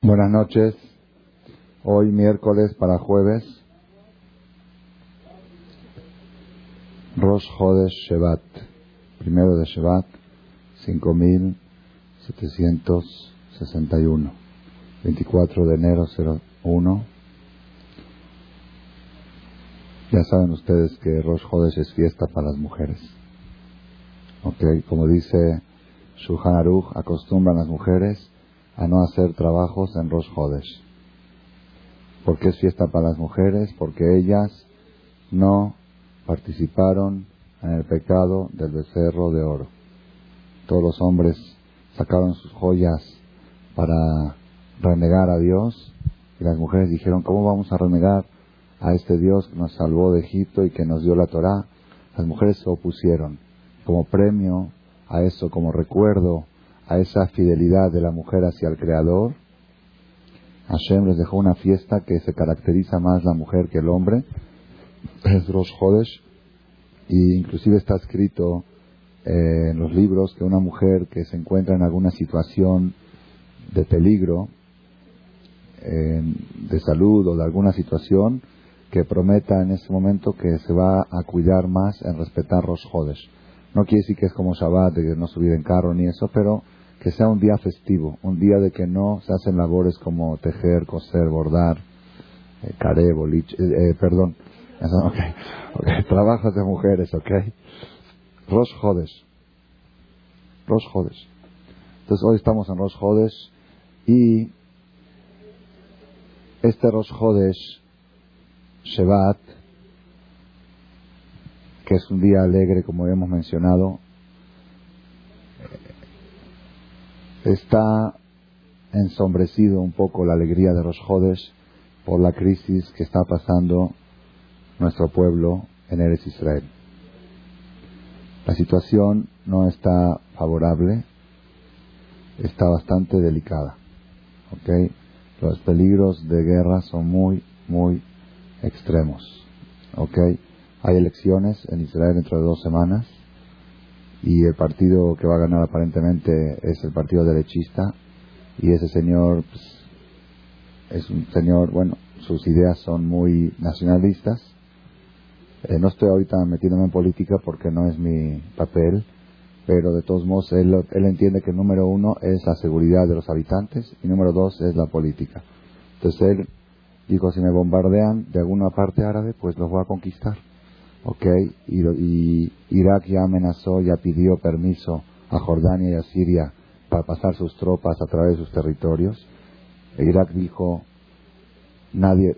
Buenas noches. Hoy miércoles para jueves. Rosh Hodesh Shevat. Primero de Shevat. 5761. 24 de enero 01. Ya saben ustedes que Rosh Hodesh es fiesta para las mujeres. Ok, como dice Shulchan Aruch, acostumbran las mujeres a no hacer trabajos en Rosh Hodesh. ¿Por qué es fiesta para las mujeres? Porque ellas no participaron en el pecado del becerro de oro. Todos los hombres sacaron sus joyas para renegar a Dios y las mujeres dijeron, ¿cómo vamos a renegar a este Dios que nos salvó de Egipto y que nos dio la Torá? Las mujeres se opusieron. Como premio a eso, como recuerdo a esa fidelidad de la mujer hacia el Creador, Hashem les dejó una fiesta que se caracteriza más la mujer que el hombre, es Rosh Hodesh, y inclusive está escrito eh, en los libros que una mujer que se encuentra en alguna situación de peligro, de salud o de alguna situación, que prometa en ese momento que se va a cuidar más en respetar Rosh Hodesh. No quiere decir que es como Shabbat, de no subir en carro ni eso, pero que sea un día festivo, un día de que no se hacen labores como tejer, coser, bordar, eh, caré, boliche, eh, eh, perdón, okay, trabajos de mujeres, ok. Rosh Hodesh. Rosh Hodesh. Entonces hoy estamos en Rosh Hodesh y este Rosh Hodesh, Shevat, que es un día alegre como hemos mencionado, está ensombrecido un poco la alegría de los Jodes por la crisis que está pasando nuestro pueblo en Eres Israel. La situación no está favorable, está bastante delicada. ¿okay? Los peligros de guerra son muy, muy extremos. ¿okay? Hay elecciones en Israel dentro de dos semanas y el partido que va a ganar aparentemente es el partido derechista y ese señor pues, es un señor, bueno, sus ideas son muy nacionalistas. Eh, no estoy ahorita metiéndome en política porque no es mi papel, pero de todos modos él, él entiende que número uno es la seguridad de los habitantes y número dos es la política. Entonces él dijo, si me bombardean de alguna parte árabe, pues los voy a conquistar. ¿Ok? Y, Irak ya amenazó, ya pidió permiso a Jordania y a Siria para pasar sus tropas a través de sus territorios. Irak dijo, nadie,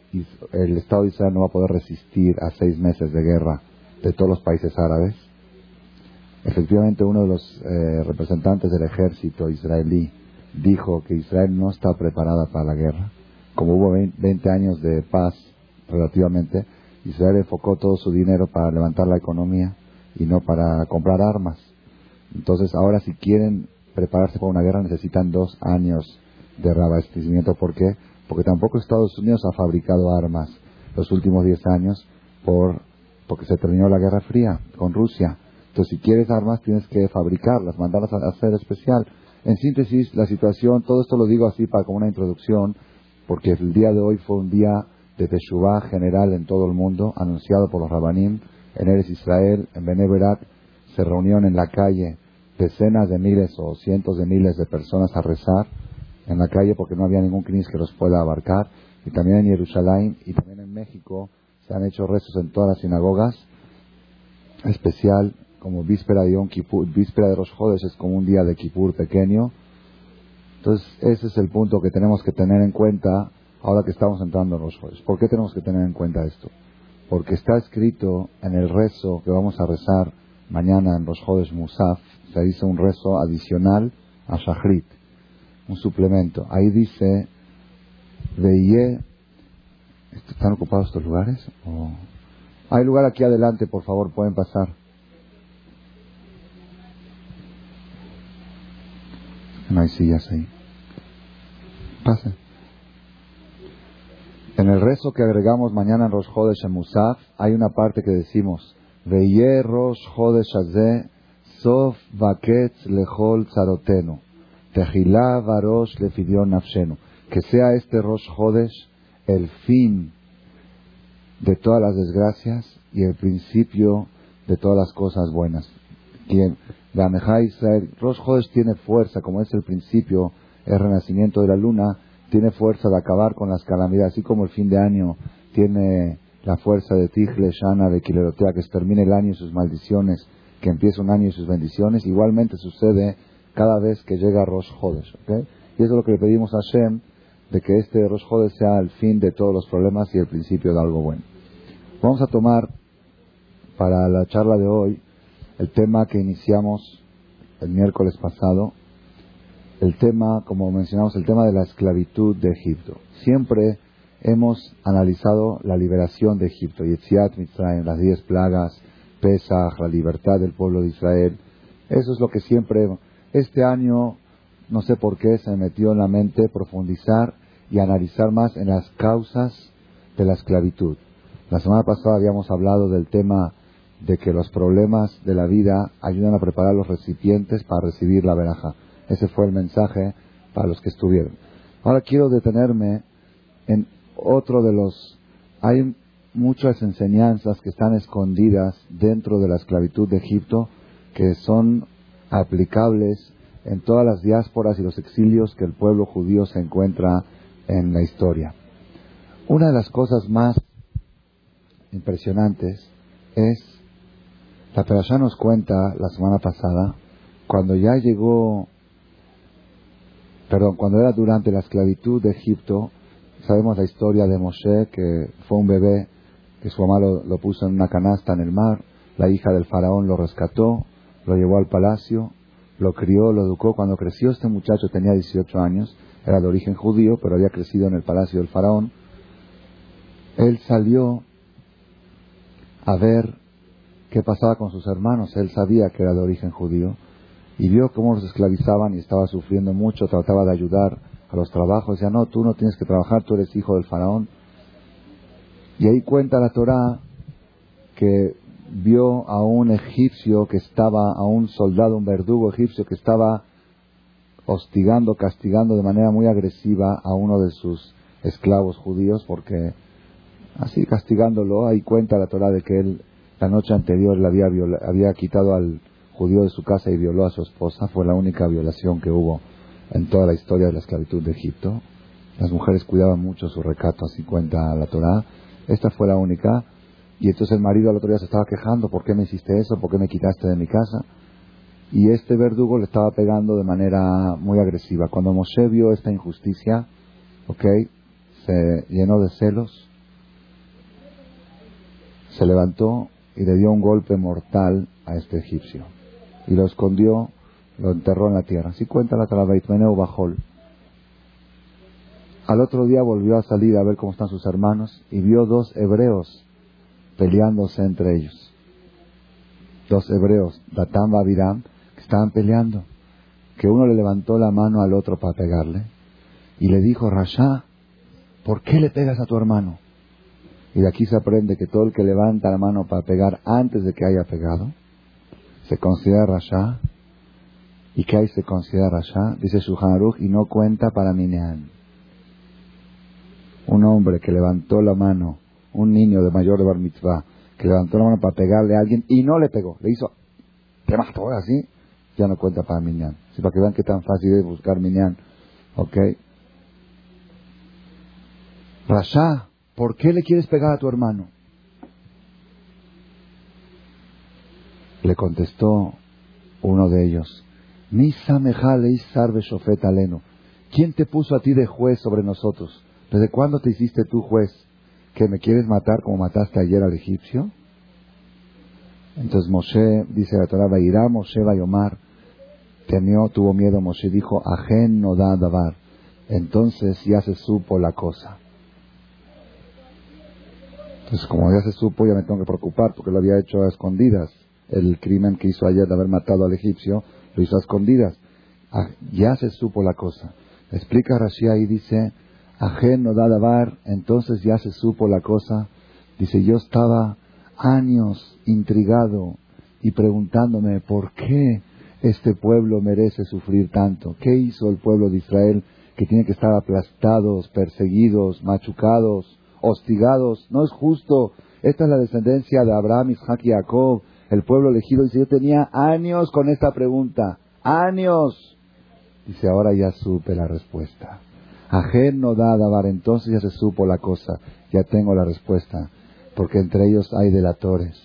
el Estado de Israel no va a poder resistir a seis meses de guerra de todos los países árabes. Efectivamente, uno de los eh, representantes del ejército israelí dijo que Israel no está preparada para la guerra. Como hubo 20 años de paz relativamente, Israel enfocó todo su dinero para levantar la economía y no para comprar armas. Entonces ahora si quieren prepararse para una guerra necesitan dos años de reabastecimiento. ¿Por qué? Porque tampoco Estados Unidos ha fabricado armas los últimos diez años por, porque se terminó la Guerra Fría con Rusia. Entonces si quieres armas tienes que fabricarlas, mandarlas a hacer especial. En síntesis, la situación, todo esto lo digo así para como una introducción, porque el día de hoy fue un día de Teshuvah general en todo el mundo, anunciado por los Rabanim en Eres Israel, en Beneverat, se reunieron en la calle decenas de miles o cientos de miles de personas a rezar en la calle porque no había ningún crisis que los pueda abarcar. Y también en Jerusalén y también en México se han hecho rezos en todas las sinagogas, especial como víspera de Yom Kippur, víspera de los Jodes es como un día de Kippur pequeño. Entonces ese es el punto que tenemos que tener en cuenta ahora que estamos entrando en los jueves. ¿Por qué tenemos que tener en cuenta esto? Porque está escrito en el rezo que vamos a rezar mañana en los jueves Musaf, se dice un rezo adicional a Shahrit, un suplemento. Ahí dice, Veye, ¿están ocupados estos lugares? Hay lugar aquí adelante, por favor, pueden pasar. No hay sillas ahí. Pasen. En el rezo que agregamos mañana en Rosh Chodesh en Musaf, hay una parte que decimos, Veye Rosh Chodesh Sof Vaketz Lechol Tzarotenu, Tehilá Varosh Lefidion Nafshenu. que sea este Rosh el fin de todas las desgracias y el principio de todas las cosas buenas. Quien, Israel, Rosh Hodesh tiene fuerza, como es el principio, el renacimiento de la luna, tiene fuerza de acabar con las calamidades, así como el fin de año tiene la fuerza de Tigre, Shana, de Kilerotea, que termine el año y sus maldiciones, que empiece un año y sus bendiciones, igualmente sucede cada vez que llega Rosh Hodesh. Y eso es lo que le pedimos a Hashem, de que este Rosh Hodesh sea el fin de todos los problemas y el principio de algo bueno. Vamos a tomar para la charla de hoy el tema que iniciamos el miércoles pasado, el tema, como mencionamos, el tema de la esclavitud de Egipto. Siempre hemos analizado la liberación de Egipto, Yetziat Mitzrayim, las diez plagas, Pesach, la libertad del pueblo de Israel. Eso es lo que siempre, este año, no sé por qué, se me metió en la mente profundizar y analizar más en las causas de la esclavitud. La semana pasada habíamos hablado del tema de que los problemas de la vida ayudan a preparar los recipientes para recibir la veraja. Ese fue el mensaje para los que estuvieron. Ahora quiero detenerme en otro de los... Hay muchas enseñanzas que están escondidas dentro de la esclavitud de Egipto que son aplicables en todas las diásporas y los exilios que el pueblo judío se encuentra en la historia. Una de las cosas más impresionantes es, la Perashá nos cuenta la semana pasada, cuando ya llegó, perdón, cuando era durante la esclavitud de Egipto, sabemos la historia de Moshe, que fue un bebé que su mamá lo, puso en una canasta en el mar, la hija del faraón lo rescató, lo llevó al palacio, lo crió, lo educó. Cuando creció este muchacho tenía 18 años, era de origen judío, pero había crecido en el palacio del faraón. Él salió a ver qué pasaba con sus hermanos. Él sabía que era de origen judío y vio cómo los esclavizaban y estaba sufriendo mucho, trataba de ayudar a los trabajos. Decía, no, tú no tienes que trabajar, tú eres hijo del faraón. Y ahí cuenta la Torá que vio a un egipcio que estaba, a un soldado, un verdugo egipcio que estaba hostigando, castigando de manera muy agresiva a uno de sus esclavos judíos, porque así castigándolo, ahí cuenta la Torah de que él la noche anterior le había, había quitado al judío de su casa y violó a su esposa, fue la única violación que hubo en toda la historia de la esclavitud de Egipto. Las mujeres cuidaban mucho su recato, así cuenta la Torah. Esta fue la única. Y entonces el marido al otro día se estaba quejando, ¿por qué me hiciste eso? ¿Por qué me quitaste de mi casa? Y este verdugo le estaba pegando de manera muy agresiva. Cuando Moshe vio esta injusticia, ¿ok? Se llenó de celos, se levantó y le dio un golpe mortal a este egipcio. Y lo escondió, lo enterró en la tierra. Así cuenta la Talabaitmeneu Bajol. Al otro día volvió a salir a ver cómo están sus hermanos y vio dos hebreos peleándose entre ellos. Dos hebreos, Datán Babiram, que estaban peleando. Que uno le levantó la mano al otro para pegarle y le dijo, Rasha, ¿por qué le pegas a tu hermano? Y de aquí se aprende que todo el que levanta la mano para pegar antes de que haya pegado, se considera Rasha. ¿Y que hay se considera Rasha? Dice Shuhanaruch, y no cuenta para Minean. Un hombre que levantó la mano un niño de mayor de bar mitzvah que levantó la mano para pegarle a alguien y no le pegó, le hizo, te mató así, ya no cuenta para Minyan. Si para que vean qué tan fácil es buscar Minyan. ¿Ok? Rasha, ¿por qué le quieres pegar a tu hermano? Le contestó uno de ellos, ¿Quién te puso a ti de juez sobre nosotros? ¿Desde cuándo te hiciste tú juez? ¿Que me quieres matar como mataste ayer al egipcio? Entonces Moshe, dice la Torah, irá Moshe Bayomar, temió, tuvo miedo, Moshe dijo, ajen no da davar. Entonces ya se supo la cosa. Entonces como ya se supo, ya me tengo que preocupar porque lo había hecho a escondidas. El crimen que hizo ayer de haber matado al egipcio, lo hizo a escondidas. Ah, ya se supo la cosa. Explica Rashi y dice, Ajen no da davar, entonces ya se supo la cosa. Dice, yo estaba años intrigado y preguntándome por qué este pueblo merece sufrir tanto. ¿Qué hizo el pueblo de Israel que tienen que estar aplastados, perseguidos, machucados, hostigados. No es justo. Esta es la descendencia de Abraham, Isaac y Jacob, el pueblo elegido. Dice, yo tenía años con esta pregunta. Años. Dice, ahora ya supe la respuesta. Ajen no da dabar, entonces ya se supo la cosa. Ya tengo la respuesta. Porque entre ellos hay delatores.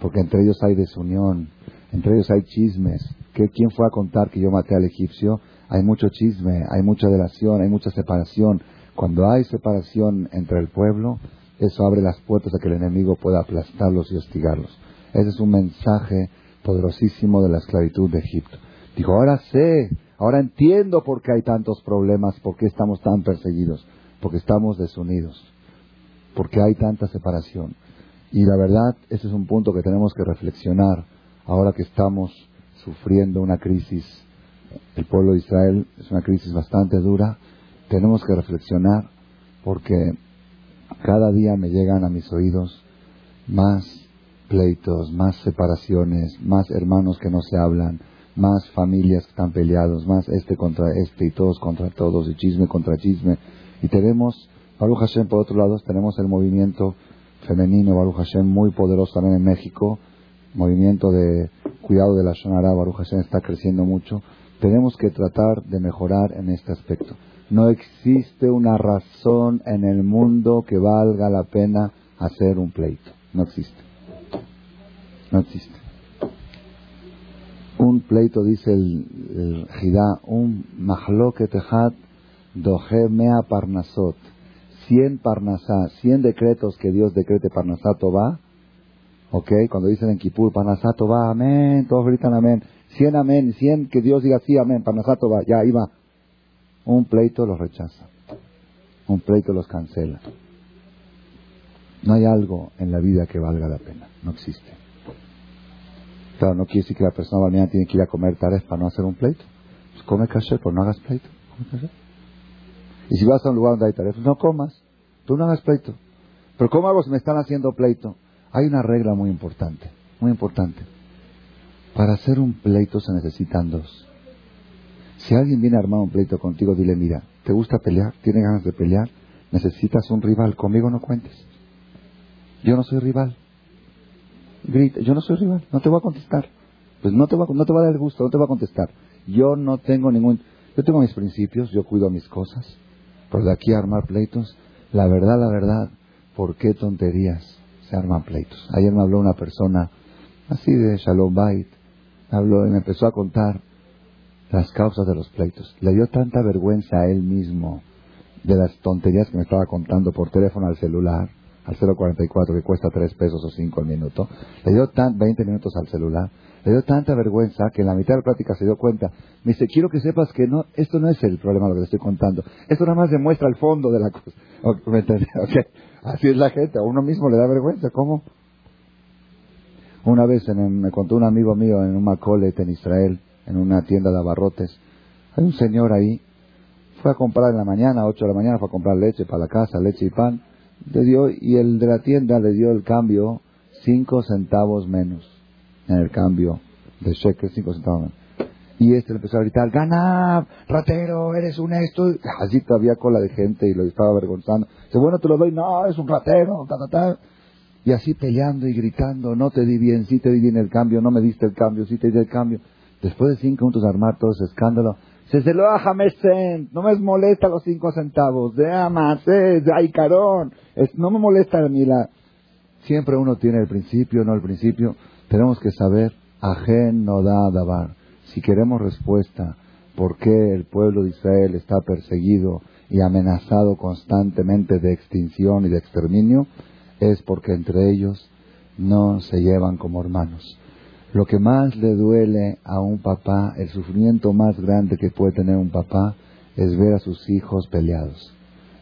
Porque entre ellos hay desunión. Entre ellos hay chismes. ¿Quién fue a contar que yo maté al egipcio? Hay mucho chisme, hay mucha delación, hay mucha separación. Cuando hay separación entre el pueblo, eso abre las puertas a que el enemigo pueda aplastarlos y hostigarlos. Ese es un mensaje poderosísimo de la esclavitud de Egipto. Dijo, ahora sé, ahora entiendo por qué hay tantos problemas, por qué estamos tan perseguidos, porque estamos desunidos, porque hay tanta separación. Y la verdad, ese es un punto que tenemos que reflexionar ahora que estamos sufriendo una crisis. El pueblo de Israel es una crisis bastante dura. Tenemos que reflexionar porque cada día me llegan a mis oídos más pleitos, más separaciones, más hermanos que no se hablan, más familias que están peleados, más este contra este y todos contra todos y chisme contra chisme. Y tenemos, Baruch Hashem, por otro lado, tenemos el movimiento femenino, Baruch Hashem, muy poderoso también en México, movimiento de cuidado de la Shonara, Baruch Hashem, está creciendo mucho. Tenemos que tratar de mejorar en este aspecto. No existe una razón en el mundo que valga la pena hacer un pleito. No existe. No existe. Un pleito, dice el, Jidá, un mahloket doje mea parnasot. Cien parnasá, cien decretos que Dios decrete parnasato va. Ok, cuando dicen en Kipur, parnasato va, amén, todos gritan amén. Cien amén, cien que Dios diga sí, amén, parnasato va, ya, ahí va. Un pleito los rechaza. Un pleito los cancela. No hay algo en la vida que valga la pena. No existe. Claro, no quiere decir que la persona mañana tiene que ir a comer tareas para no hacer un pleito. Pues come caché, pero no hagas pleito. Y si vas a un lugar donde hay tareas, no comas. Tú no hagas pleito. Pero ¿cómo hago si me están haciendo pleito? Hay una regla muy importante. Muy importante. Para hacer un pleito se necesitan dos. Si alguien viene a armar un pleito contigo, dile, mira, ¿te gusta pelear? ¿Tienes ganas de pelear? Necesitas un rival. Conmigo no cuentes. Yo no soy rival. Grita, yo no soy rival. No te voy a contestar. Pues no te va, no te va a dar gusto, no te va a contestar. Yo no tengo ningún... Yo tengo mis principios, yo cuido mis cosas. Pero de aquí a armar pleitos, la verdad, la verdad, ¿por qué tonterías se arman pleitos? Ayer me habló una persona así de Shalom Bait, habló y me empezó a contar las causas de los pleitos. Le dio tanta vergüenza a él mismo de las tonterías que me estaba contando por teléfono al celular, al 044 que cuesta 3 pesos o 5 al minuto. Le dio tan, 20 minutos al celular. Le dio tanta vergüenza que en la mitad de la plática se dio cuenta. Me dice, quiero que sepas que no, esto no es el problema lo que le estoy contando. Esto nada más demuestra el fondo de la cosa. ¿Me Así es la gente. A uno mismo le da vergüenza. ¿Cómo? Una vez me contó un amigo mío en un Macolet en Israel en una tienda de abarrotes. Hay un señor ahí, fue a comprar en la mañana, a 8 de la mañana, fue a comprar leche para la casa, leche y pan, le dio, y el de la tienda le dio el cambio 5 centavos menos en el cambio de cheque, 5 centavos menos. Y este le empezó a gritar, gana, ratero, eres un esto. Así todavía cola de gente y lo estaba avergonzando. Dice, bueno, te lo doy, no, es un ratero, ta, ta, ta. Y así peleando y gritando, no te di bien, sí te di bien el cambio, no me diste el cambio, sí te di el cambio. Después de cinco minutos de armar todo ese escándalo, se se lo no me molesta los cinco centavos, de amas, de carón, no me molesta mí la... Siempre uno tiene el principio, no el principio. Tenemos que saber, ajen no da dabar. Si queremos respuesta, por qué el pueblo de Israel está perseguido y amenazado constantemente de extinción y de exterminio, es porque entre ellos no se llevan como hermanos. Lo que más le duele a un papá, el sufrimiento más grande que puede tener un papá, es ver a sus hijos peleados.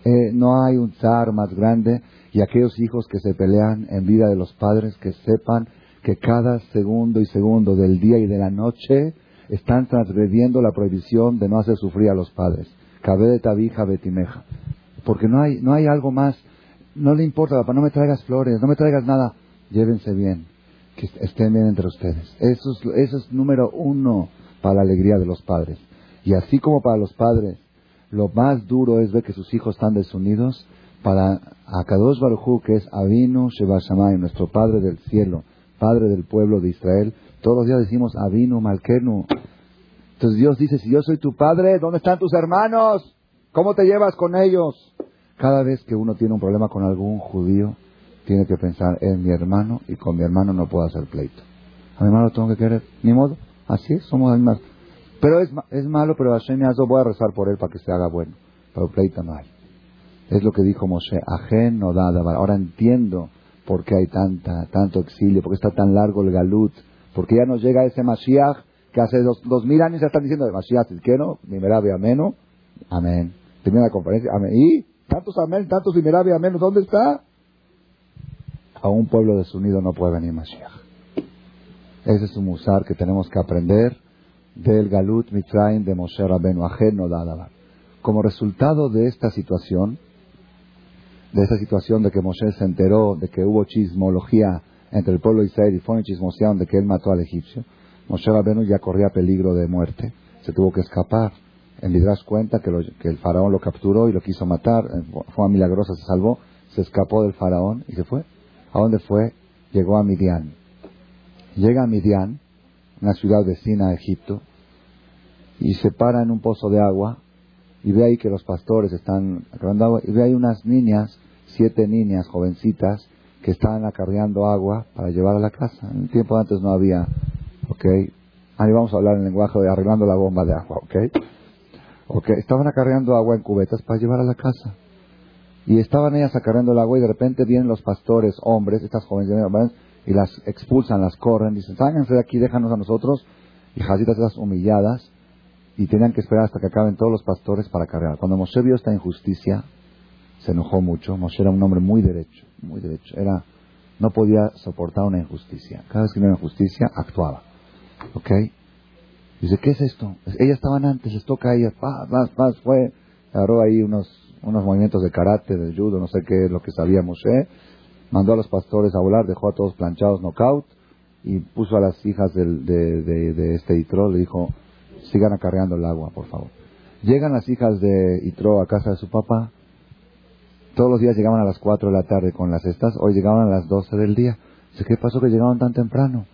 Eh, no hay un zar más grande y aquellos hijos que se pelean en vida de los padres que sepan que cada segundo y segundo del día y de la noche están transgrediendo la prohibición de no hacer sufrir a los padres. Cabe de tabija betimeja. Porque no hay, no hay algo más. No le importa, papá, no me traigas flores, no me traigas nada. Llévense bien que estén bien entre ustedes. Eso es, número uno para la alegría de los padres. Y así como para los padres, lo más duro es ver que sus hijos están desunidos. Para Akadosh Baruj que es Avinu Shebashamay, nuestro Padre del cielo, Padre del pueblo de Israel, todos los días decimos Avinu Malkenu. Entonces Dios dice, si yo soy tu Padre, ¿dónde están tus hermanos? ¿Cómo te llevas con ellos? Cada vez que uno tiene un problema con algún judío, tiene que pensar en mi hermano y con mi hermano no puedo hacer pleito. A mi hermano tengo que querer, ni modo, así es, somos mismas. Pero es, es malo, pero Hashem yo voy a rezar por él para que se haga bueno. Pero pleito no hay. Es lo que dijo Moshe, Ajen no Ahora entiendo por qué hay tanta, tanto exilio, por qué está tan largo el galut, porque ya nos llega ese Mashiach que hace dos, dos mil años ya están diciendo de Mashiach, ¿qué no? Nimerabe ameno, amén. Primera conferencia, amén. ¿Y? Tantos amén, tantos Nimerabe ameno, ¿dónde está? A un pueblo desunido no puede venir Mashiach. Ese es un musar que tenemos que aprender del Galut Mitzrayim de Moshe Rabenu, ajeno Dadabar. Como resultado de esta situación, de esta situación de que Moshe se enteró de que hubo chismología entre el pueblo de Israel y fue chismosearon de que él mató al egipcio, Moshe Rabenu ya corría peligro de muerte, se tuvo que escapar. En Midrash cuenta que, que, el faraón lo capturó y lo quiso matar, fue milagrosa, se salvó, se escapó del faraón y se fue. ¿A dónde fue? Llegó a Midian. Llega a Midian, una ciudad vecina a Egipto, y se para en un pozo de agua y ve ahí que los pastores están acarreando agua y ve ahí unas niñas, siete niñas jovencitas que estaban acarreando agua para llevar a la casa. En el tiempo antes no había, ¿ok? Ahí vamos a hablar en lenguaje de arreglando la bomba de agua, ¿ok? Ok, estaban acarreando agua en cubetas para llevar a la casa. Y estaban ellas acarreando el agua y de repente vienen los pastores, hombres, estas jóvenes, y las expulsan, las corren, dicen, sálganse de aquí, déjanos a nosotros. Y jacitas esas humilladas, y tenían que esperar hasta que acaben todos los pastores para cargar. Cuando Moshe vio esta injusticia, se enojó mucho. Moshe era un hombre muy derecho, muy derecho. Era, no podía soportar una injusticia. Cada vez que había una injusticia, actuaba. ¿Ok? Dice, ¿qué es esto? Ellas estaban antes, les toca a ellas. Paz, paz, paz. Fue, agarró ahí unos, unos movimientos de karate, de judo, no sé qué es lo que sabía Moshe. Mandó a los pastores a volar, dejó a todos planchados, knockout. Y puso a las hijas de, de, de este Itro, le dijo, sigan acarreando el agua, por favor. Llegan las hijas de Itro a casa de su papá. Todos los días llegaban a las 4 de la tarde con las cestas. Hoy llegaban a las 12 del día. Dice, ¿qué pasó que llegaban tan temprano?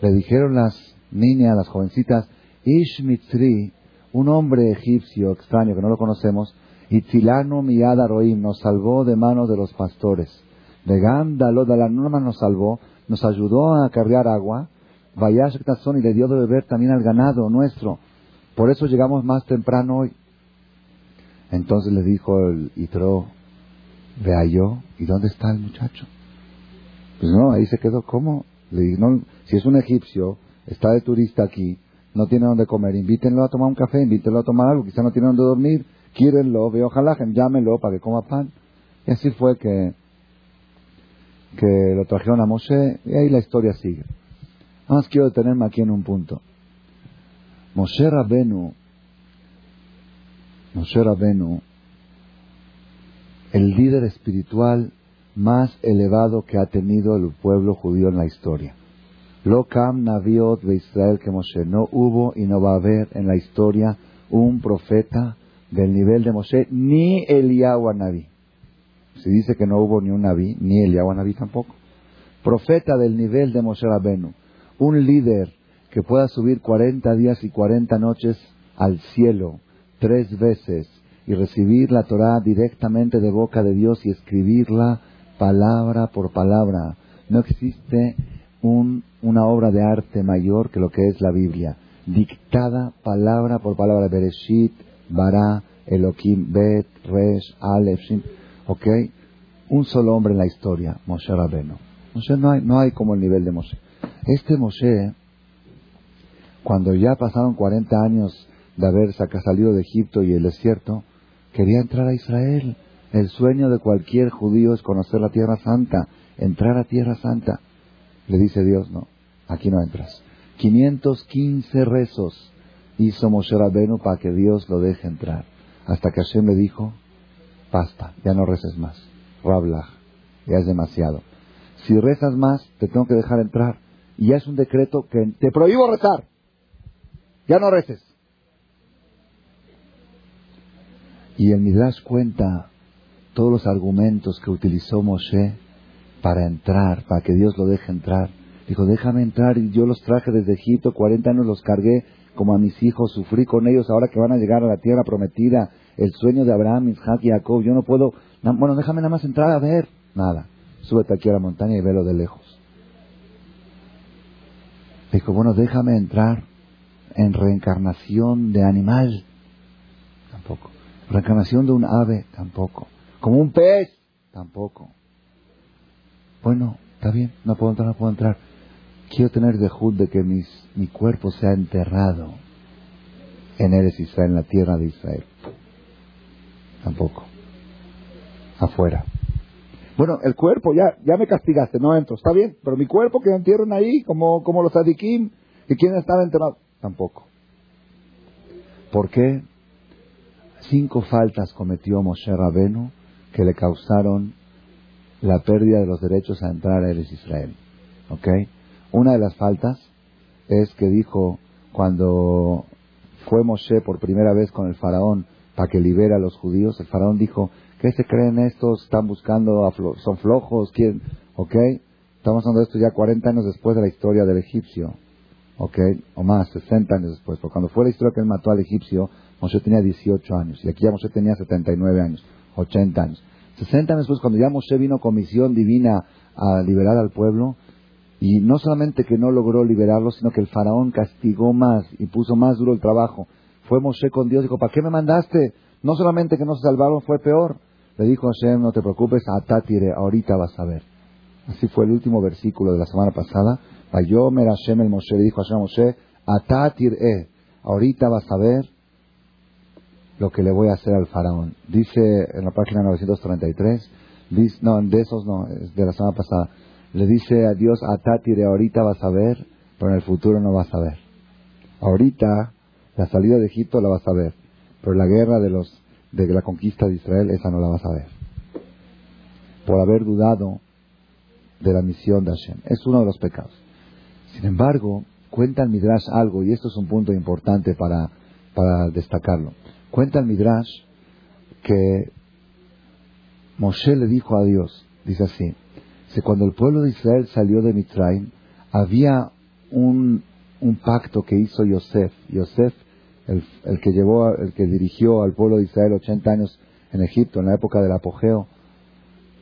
Le dijeron las niñas, las jovencitas, Ishmitri, un hombre egipcio extraño que no lo conocemos, Itzilano Miyada Roim, nos salvó de manos de los pastores. De Gandalo, de la norma nos salvó, nos ayudó a cargar agua, Vayash y le dio de beber también al ganado nuestro. Por eso llegamos más temprano hoy. Entonces le dijo el Itro, vea yo, ¿y dónde está el muchacho? Pues no, ahí se quedó, ¿cómo? Le dije, no, si es un egipcio, está de turista aquí, no tiene dónde comer, invítenlo a tomar un café, invítenlo a tomar algo, quizá no tiene dónde dormir, quírenlo, veo ojalá, llámenlo para que coma pan. Y así fue que, que lo trajeron a Moshe, y ahí la historia sigue. Más quiero detenerme aquí en un punto. Moshe Rabenu, Moshe Rabenu, el líder espiritual más elevado que ha tenido el pueblo judío en la historia. Lo kam naviot de Israel que Moshe. No hubo y no va a haber en la historia un profeta del nivel de Moshe, ni Eliyahu Naví. Se dice que no hubo ni un Naví, ni Eliyahu Naví tampoco. Profeta del nivel de Moshe Rabenu un líder que pueda subir 40 días y 40 noches al cielo tres veces y recibir la Torah directamente de boca de Dios y escribirla palabra por palabra. No existe una obra de arte mayor que lo que es la Biblia, dictada palabra por palabra. Bereshit, Bara, Elohim, Bet, Resh, Aleph, Shin. ¿Ok? Un solo hombre en la historia, Moshe Rabeno. Moshe no hay, no hay como el nivel de Moshe. Este Moshe, cuando ya pasaron 40 años de haber salido de Egipto y el desierto, quería entrar a Israel. El sueño de cualquier judío es conocer la Tierra Santa, entrar a Tierra Santa. Le dice Dios, no, aquí no entras. 515 rezos hizo Moshe Rabenu para que Dios lo deje entrar. Hasta que Hashem le dijo, basta, ya no reces más. Rablach, ya es demasiado. Si rezas más, te tengo que dejar entrar. Y ya es un decreto que te prohíbo rezar. Ya no reces. Y el Midrash cuenta todos los argumentos que utilizó Moshe para entrar, para que Dios lo deje entrar. Dijo, déjame entrar y yo los traje desde Egipto, 40 años los cargué como a mis hijos, sufrí con ellos ahora que van a llegar a la tierra prometida, el sueño de Abraham, Isaac y Jacob, yo no puedo, bueno, déjame nada más entrar a ver, nada, súbete aquí a la montaña y velo de lejos. Dijo, bueno, déjame entrar en reencarnación de animal, tampoco. Reencarnación de un ave, tampoco. Como un pez, tampoco. Bueno, está bien, no puedo entrar, no puedo entrar. Quiero tener dejud de que mis, mi cuerpo sea enterrado en Eres Israel, en la tierra de Israel. Tampoco. Afuera. Bueno, el cuerpo, ya, ya me castigaste, no entro, está bien, pero mi cuerpo que entierren ahí, como, como los adikim, que quieren estar enterrados, tampoco. ¿Por qué? Cinco faltas cometió Moshe Rabenu que le causaron la pérdida de los derechos a entrar a Eres Israel. ¿Ok? Una de las faltas es que dijo cuando fue Moshe por primera vez con el faraón para que libera a los judíos, el faraón dijo, ¿qué se creen estos? ¿Están buscando, son flojos? ¿Quién? ¿Ok? Estamos hablando de esto ya 40 años después de la historia del egipcio. ¿Ok? O más, 60 años después. Porque cuando fue la historia que él mató al egipcio, Moshe tenía 18 años. Y aquí ya Moshe tenía 79 años, 80 años. 60 años después, cuando ya Moshe vino con misión divina a liberar al pueblo, y no solamente que no logró liberarlo, sino que el faraón castigó más y puso más duro el trabajo. Fue Moshe con Dios y dijo, ¿para qué me mandaste? No solamente que no se salvaron, fue peor. Le dijo a Hashem, no te preocupes, atatire, ahorita vas a ver. Así fue el último versículo de la semana pasada. Vayomer Hashem el Moshe, le dijo a Hashem Moshe, atatire, ahorita vas a ver lo que le voy a hacer al faraón. Dice en la página 933, dice, no, de esos no, es de la semana pasada, le dice a Dios, a Tatire, ahorita vas a ver, pero en el futuro no vas a ver. Ahorita, la salida de Egipto la vas a ver, pero la guerra de los de la conquista de Israel, esa no la vas a ver. Por haber dudado de la misión de Hashem. Es uno de los pecados. Sin embargo, cuenta el Midrash algo, y esto es un punto importante para, para destacarlo. Cuenta el Midrash que Moshe le dijo a Dios, dice así, cuando el pueblo de Israel salió de Mitraim, había un, pacto que hizo Yosef. Yosef, el, el, que llevó, el que dirigió al pueblo de Israel 80 años en Egipto, en la época del apogeo,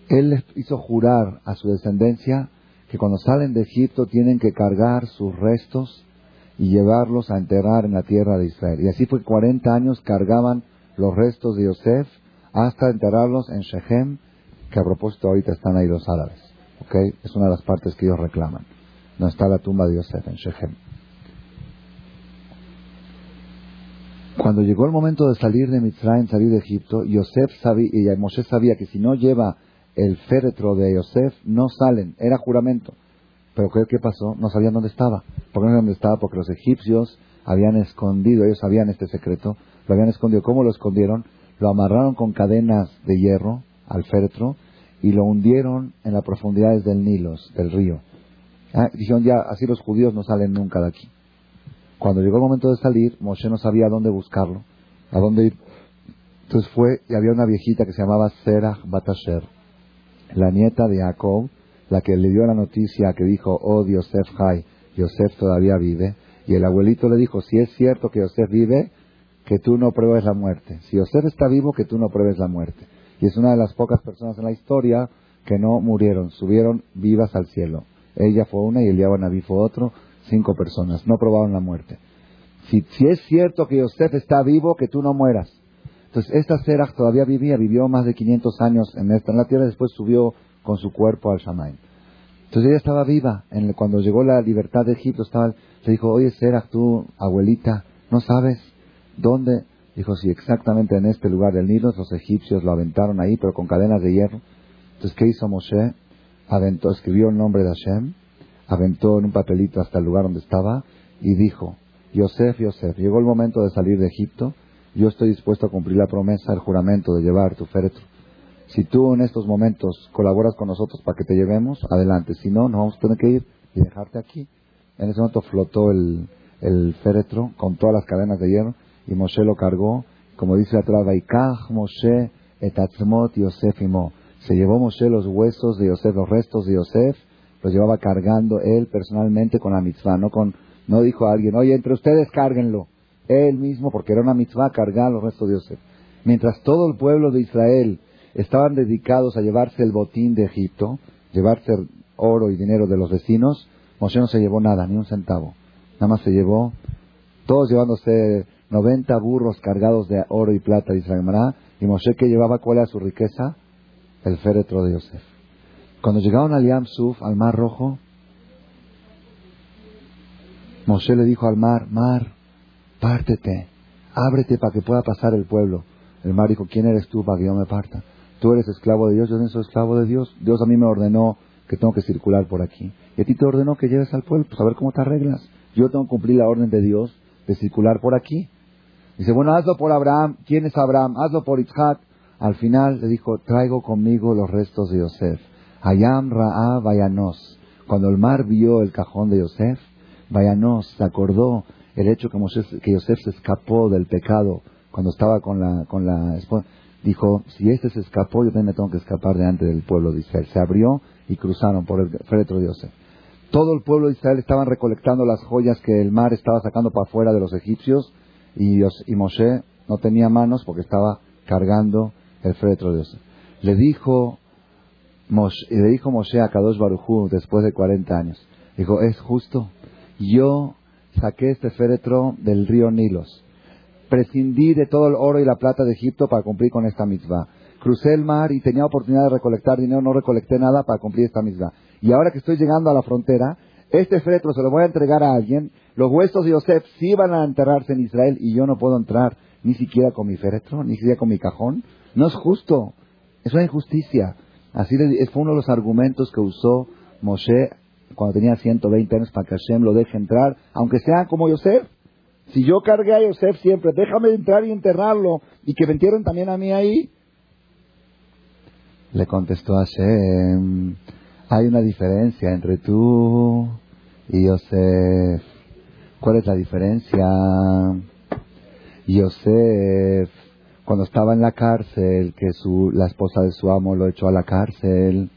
él les hizo jurar a su descendencia que cuando salen de Egipto tienen que cargar sus restos y llevarlos a enterrar en la tierra de Israel. Y así fue 40 años cargaban los restos de Yosef hasta enterrarlos en Shechem, que a propósito ahorita están ahí los árabes. Es una de las partes que ellos reclaman. No está la tumba de Yosef en Shechem. Cuando llegó el momento de salir de Mitzrayim, salir de Egipto, Yosef sabía, y Moshe sabía que si no lleva el féretro de Yosef, no salen. Era juramento. Pero ¿qué, pasó? No sabían dónde estaba. ¿Por qué no sabían dónde estaba? Porque los egipcios habían escondido, ellos sabían este secreto, lo habían escondido. ¿Cómo lo escondieron? Lo amarraron con cadenas de hierro al féretro y lo hundieron en las profundidades del Nilo, del río. Ah, dijeron ya, así los judíos no salen nunca de aquí. Cuando llegó el momento de salir, Moshe no sabía a dónde buscarlo, a dónde ir. Entonces fue y había una viejita que se llamaba Serach Batasher, la nieta de Jacob, la que le dio la noticia que dijo, oh Yosef Hay, Yosef todavía vive. Y el abuelito le dijo, si es cierto que Yosef vive, que tú no pruebes la muerte. Si Yosef está vivo, que tú no pruebes la muerte. Y es una de las pocas personas en la historia que no murieron, subieron vivas al cielo. Ella fue una y Eliab Naví fue otro, cinco personas, no probaron la muerte. Si, si es cierto que Yosef está vivo, que tú no mueras. Entonces, esta Serach todavía vivía, vivió más de 500 años en, esta, en la tierra, después subió con su cuerpo al Shamaim. Entonces ella estaba viva. En cuando llegó la libertad de Egipto, estaba, le dijo, oye Serach, tú, abuelita, ¿no sabes dónde? Dijo, sí, exactamente en este lugar del Nilo, los egipcios lo aventaron ahí, pero con cadenas de hierro. Entonces, ¿qué hizo Moshe? Aventó, escribió el nombre de Hashem, aventó en un papelito hasta el lugar donde estaba y dijo, Yosef, Yosef, llegó el momento de salir de Egipto, yo estoy dispuesto a cumplir la promesa, el juramento de llevar tu féretro. Si tú en estos momentos colaboras con nosotros para que te llevemos, adelante. Si no, nos vamos a tener que ir y dejarte aquí. En ese momento flotó el, el féretro con todas las cadenas de hierro y Moshe lo cargó Como dice la Torah, Vaikach Moshe etatzmot Yosef imo. Se llevó Moshe los huesos de Yosef, los restos de Yosef, los llevaba cargando él personalmente con la mitzvah, no con, no dijo a alguien, oye, entre ustedes cárguenlo. Él mismo, porque era una mitzvah, cargar los restos de Yosef. Mientras todo el pueblo de Israel estaban dedicados a llevarse el botín de Egipto, llevarse oro y dinero de los vecinos, Moshe no se llevó nada, ni un centavo. Nada más se llevó, todos llevándose 90 burros cargados de oro y plata, de Israel. Y Moshe que llevaba, ¿cuál era su riqueza? El féretro de Yosef. Cuando llegaron al Yam Suf, al Mar Rojo, Moshe le dijo al mar, mar, pártete, ábrete para que pueda pasar el pueblo. El mar dijo, ¿quién eres tú para que yo me parta? Tú eres esclavo de Dios, yo no soy esclavo de Dios. Dios a mí me ordenó que tengo que circular por aquí. Y a ti te ordenó que lleves al pueblo, pues a ver cómo te arreglas. Yo tengo que cumplir la orden de Dios de circular por aquí. Dice, bueno, hazlo por Abraham. ¿Quién es Abraham? Hazlo por Isaac. Al final le dijo, traigo conmigo los restos de Yosef. Hayam Ra'a Vayanos. Cuando el mar vio el cajón de Yosef, Vayanos se acordó el hecho que, que Yosef se escapó del pecado cuando estaba con la, con la esposa. Dijo, si este se escapó, yo también me tengo que escapar delante del pueblo de Israel. Se abrió y cruzaron por el féretro de Yosef. Todo el pueblo de Israel estaban recolectando las joyas que el mar estaba sacando para afuera de los egipcios y, y Moshe no tenía manos porque estaba cargando el féretro de Dios. Le dijo Moshe, le dijo Moshe a Kadosh Barujú después de 40 años, dijo, es justo, yo saqué este féretro del río Nilos, prescindí de todo el oro y la plata de Egipto para cumplir con esta mitzvah. Crucé el mar y tenía oportunidad de recolectar dinero, no recolecté nada para cumplir esta mitzvah. Y ahora que estoy llegando a la frontera, este féretro se lo voy a entregar a alguien, los huesos de Yosef sí van a enterrarse en Israel y yo no puedo entrar ni siquiera con mi féretro, ni siquiera con mi cajón. No es justo, es una injusticia. Así fue uno de los argumentos que usó Moshe cuando tenía 120 años para que Hashem lo deje entrar, aunque sea como Yosef. Si yo cargué a Yosef siempre, déjame entrar y enterrarlo y que me entierren también a mí ahí. Le contestó Hashem, hay una diferencia entre tú y Yosef. ¿Cuál es la diferencia? Yosef, cuando estaba en la cárcel, que su, la esposa de su amo lo echó a la cárcel,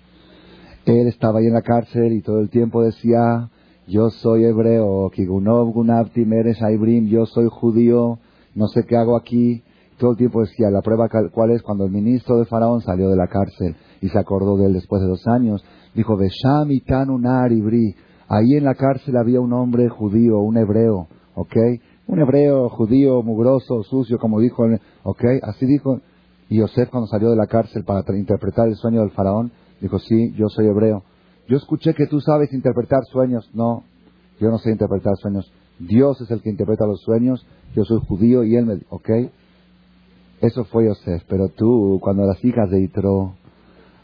él estaba ahí en la cárcel y todo el tiempo decía, yo soy hebreo, Kigunov Gunavtim eres yo soy judío, no sé qué hago aquí. Todo el tiempo decía, la prueba cuál es cuando el ministro de Faraón salió de la cárcel y se acordó de él después de dos años Dijo, Besham Itanunar Ibri. Ahí en la cárcel había un hombre judío, un hebreo, ¿ok? Un hebreo judío, mugroso, sucio, como dijo, ¿ok? Así dijo. Y Yosef cuando salió de la cárcel para interpretar el sueño del faraón, dijo, sí, yo soy hebreo. Yo escuché que tú sabes interpretar sueños. No, yo no sé interpretar sueños. Dios es el que interpreta los sueños. Yo soy judío y él me... ¿Ok? Eso fue Yosef. Pero tú, cuando las hijas de Itro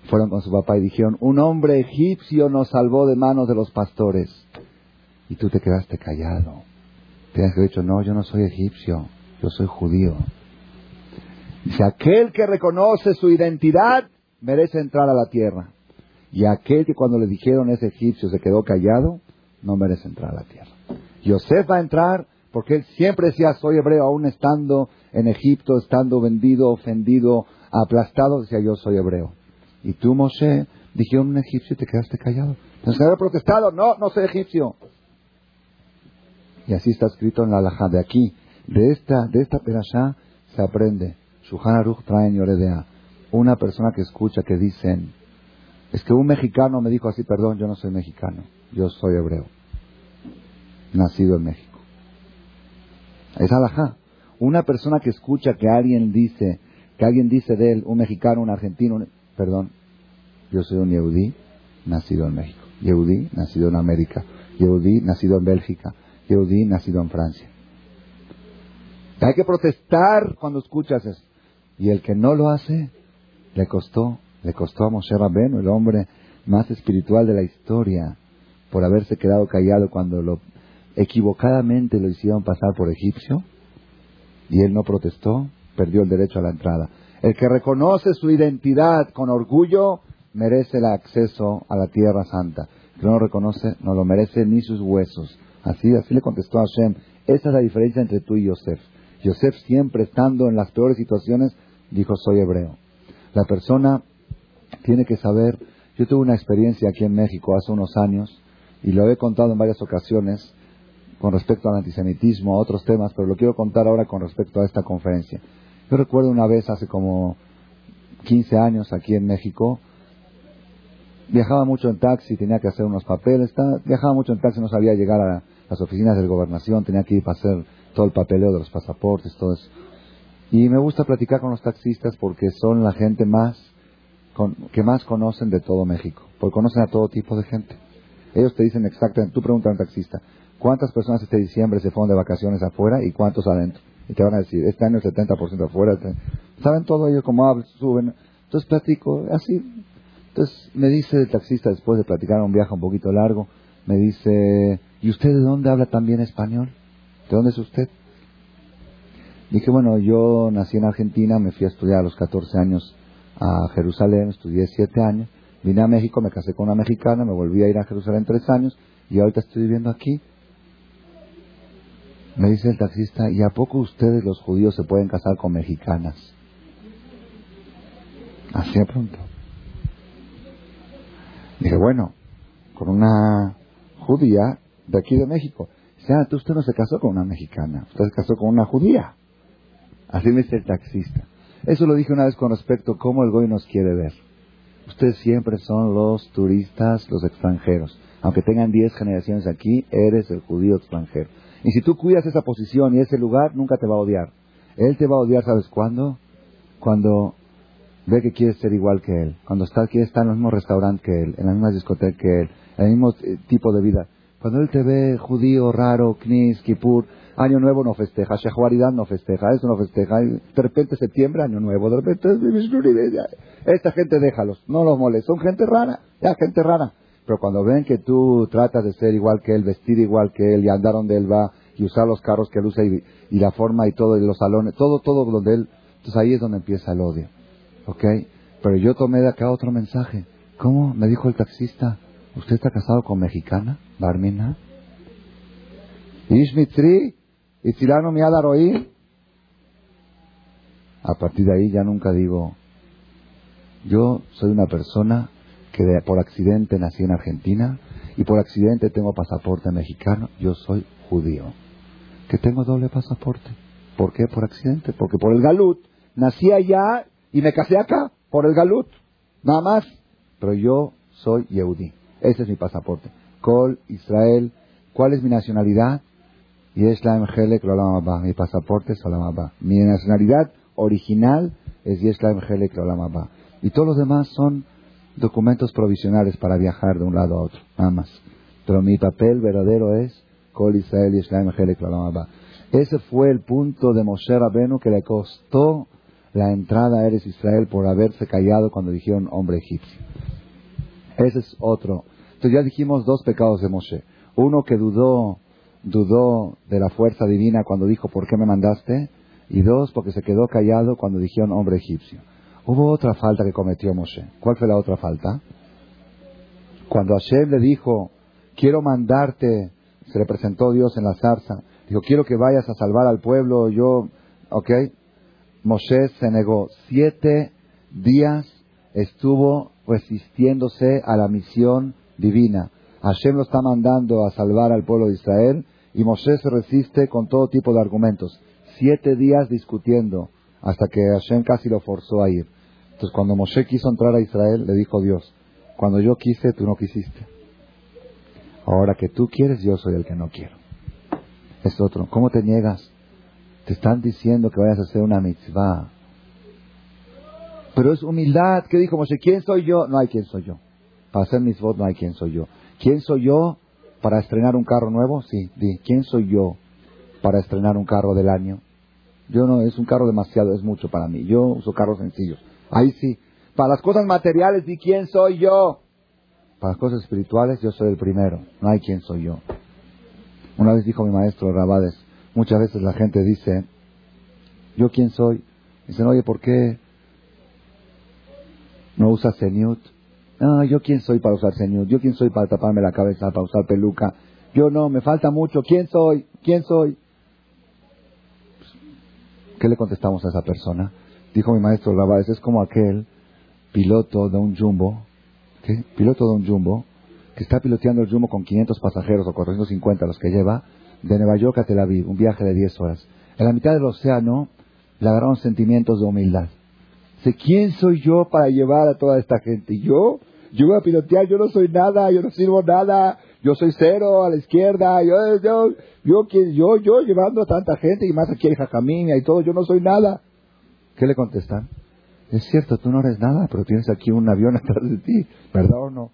fueron con su papá y dijeron, un hombre egipcio nos salvó de manos de los pastores. Y tú te quedaste callado. Que haber dicho, no, yo no soy egipcio, yo soy judío. Dice, aquel que reconoce su identidad merece entrar a la tierra. Y aquel que cuando le dijeron es egipcio se quedó callado, no merece entrar a la tierra. Yosef va a entrar porque él siempre decía, soy hebreo, aún estando en Egipto, estando vendido, ofendido, aplastado, decía, yo soy hebreo. Y tú, Moshe, dijeron un egipcio y te quedaste callado. Que haber protestado. No, no soy egipcio. Y así está escrito en la alhaja de aquí. De esta, de esta perashá se aprende. Shuhan Aruch trae en Yoredea. Una persona que escucha que dicen, es que un mexicano me dijo así, perdón, yo no soy mexicano, yo soy hebreo. Nacido en México. Es alhaja. Una persona que escucha que alguien dice, que alguien dice de él, un mexicano, un argentino, perdón, yo soy un Yehudí nacido en México, Yehudí nacido en América, Yehudí nacido en Bélgica, Yehudí nacido en Francia. Hay que protestar cuando escuchas eso. Y el que no lo hace, le costó, le costó a Moshe Rabbeinu, el hombre más espiritual de la historia, por haberse quedado callado cuando lo equivocadamente lo hicieron pasar por egipcio, y él no protestó, perdió el derecho a la entrada. El que reconoce su identidad con orgullo merece el acceso a la tierra santa. Que no lo reconoce no lo merece ni sus huesos. Así, así le contestó Hashem. Esa es la diferencia entre tú y Yosef. Yosef siempre estando en las peores situaciones, dijo, soy hebreo. La persona tiene que saber, yo tuve una experiencia aquí en México hace unos años, y lo he contado en varias ocasiones, con respecto al antisemitismo, a otros temas, pero lo quiero contar ahora con respecto a esta conferencia. Yo recuerdo una vez, hace como 15 años aquí en México, viajaba mucho en taxi, tenía que hacer unos papeles, viajaba mucho en taxi, no sabía llegar a las oficinas de gobernación, tenía que ir para hacer todo el papeleo de los pasaportes, todo eso. Y me gusta platicar con los taxistas porque son la gente más que más conocen de todo México, porque conocen a todo tipo de gente. Ellos te dicen exactamente, tú preguntas a un taxista, ¿cuántas personas este diciembre se fueron de vacaciones afuera y cuántos adentro? Y te van a decir, este año el 70% afuera. Saben todo ellos cómo hablan, suben. Entonces platico, así, entonces me dice el taxista, después de platicar un viaje un poquito largo, me dice, ¿y usted de dónde habla también español? ¿De dónde es usted? Dije, bueno, yo nací en Argentina, me fui a estudiar a los 14 años a Jerusalén, estudié 7 años, vine a México, me casé con una mexicana, me volví a ir a Jerusalén 3 años y ahorita estoy viviendo aquí. Me dice el taxista, ¿y a poco ustedes los judíos se pueden casar con mexicanas? Así de pronto. Dije, bueno, con una judía de aquí de México. Dice, ah, usted no se casó con una mexicana, usted se casó con una judía. Así me dice el taxista. Eso lo dije una vez con respecto a cómo el goy nos quiere ver. Ustedes siempre son los turistas, los extranjeros. Aunque tengan 10 generaciones aquí, eres el judío extranjero. Y si tú cuidas esa posición y ese lugar, nunca te va a odiar. Él te va a odiar, ¿sabes cuándo? Cuando ve que quieres ser igual que él. Cuando está, quiere estar en el mismo restaurante que él, en la misma discoteca que él, en el mismo eh, tipo de vida. Cuando él te ve judío, raro, knis, kipur, año nuevo no festeja, shahuaridad no festeja, eso no festeja, de repente septiembre, año nuevo, de repente, esta gente déjalos, no los molestes, son gente rara, ya gente rara. Pero cuando ven que tú tratas de ser igual que él, vestir igual que él y andar donde él va y usar los carros que él usa y, la forma y todo, y los salones, todo, todo donde él, entonces ahí es donde empieza el odio. ¿Ok? Pero yo tomé de acá otro mensaje. ¿Cómo? Me dijo el taxista. ¿Usted está casado con mexicana? Barmina. Ishmitri. ¿Y tirano mi A partir de ahí ya nunca digo. Yo soy una persona que por accidente nací en Argentina y por accidente tengo pasaporte mexicano. Yo soy judío. Que tengo doble pasaporte. ¿Por qué? Por accidente. Porque por el galut nací allá y me casé acá por el galut, nada más. Pero yo soy Yehudi. Ese es mi pasaporte. Col, Israel. ¿Cuál es mi nacionalidad? Yeshlaim Helek Lolamaba. Mi pasaporte es Olamaba. Mi nacionalidad original es Yeshlaim Helek Lolamaba. Y todos los demás son documentos provisionales para viajar de un lado a otro, nada más. Pero mi papel verdadero es Col Israel Lolamaba. Ese fue el punto de Moshe Rabenu que le costó la entrada a Eres Israel por haberse callado cuando dijeron hombre egipcio. Ese es otro. Entonces ya dijimos dos pecados de Moshe. Uno que dudó, dudó de la fuerza divina cuando dijo ¿por qué me mandaste? Y dos, porque se quedó callado cuando dijeron hombre egipcio. Hubo otra falta que cometió Moshe. ¿Cuál fue la otra falta? Cuando Hashem le dijo, quiero mandarte, se le presentó Dios en la zarza, dijo, quiero que vayas a salvar al pueblo, yo, ok, Moshe se negó. Siete días estuvo resistiéndose a la misión divina. Hashem lo está mandando a salvar al pueblo de Israel y Moshe se resiste con todo tipo de argumentos. Siete días discutiendo hasta que Hashem casi lo forzó a ir. Entonces cuando Moshe quiso entrar a Israel, le dijo Dios, cuando yo quise, tú no quisiste. Ahora que tú quieres, yo soy el que no quiero. Es otro. ¿Cómo te niegas? Te están diciendo que vayas a hacer una mitzvah. Pero es humildad. ¿Qué dijo Moshe? ¿Quién soy yo? No hay quién soy yo. Para hacer mitzvot no hay quién soy yo. ¿Quién soy yo para estrenar un carro nuevo? Sí, di. ¿Quién soy yo para estrenar un carro del año? Yo no, es un carro demasiado, es mucho para mí. Yo uso carros sencillos. Ahí sí. Para las cosas materiales, di quién soy yo. Para las cosas espirituales, yo soy el primero. No hay quién soy yo. Una vez dijo mi maestro Rabades, Muchas veces la gente dice, ¿yo quién soy? Dicen, oye, ¿por qué no usas señut? Ah, ¿yo quién soy para usar señut? ¿Yo quién soy para taparme la cabeza, para usar peluca? Yo no, me falta mucho. ¿Quién soy? ¿Quién soy? ¿Qué le contestamos a esa persona? Dijo mi maestro Rabades, es como aquel piloto de un jumbo, ¿qué? Piloto de un jumbo, que está piloteando el jumbo con 500 pasajeros o 450 los que lleva, de Nueva York a Tel Aviv, un viaje de 10 horas. En la mitad del océano le agarraron sentimientos de humildad. Dice, ¿quién soy yo para llevar a toda esta gente? ¿Yo? Yo voy a pilotear, yo no soy nada, yo no sirvo nada, yo soy cero a la izquierda, yo, yo, yo, yo, llevando a tanta gente y más aquí hay Jajamín y todo, yo no soy nada. ¿Qué le contestan? Es cierto, tú no eres nada, pero tienes aquí un avión atrás de ti, ¿verdad o no?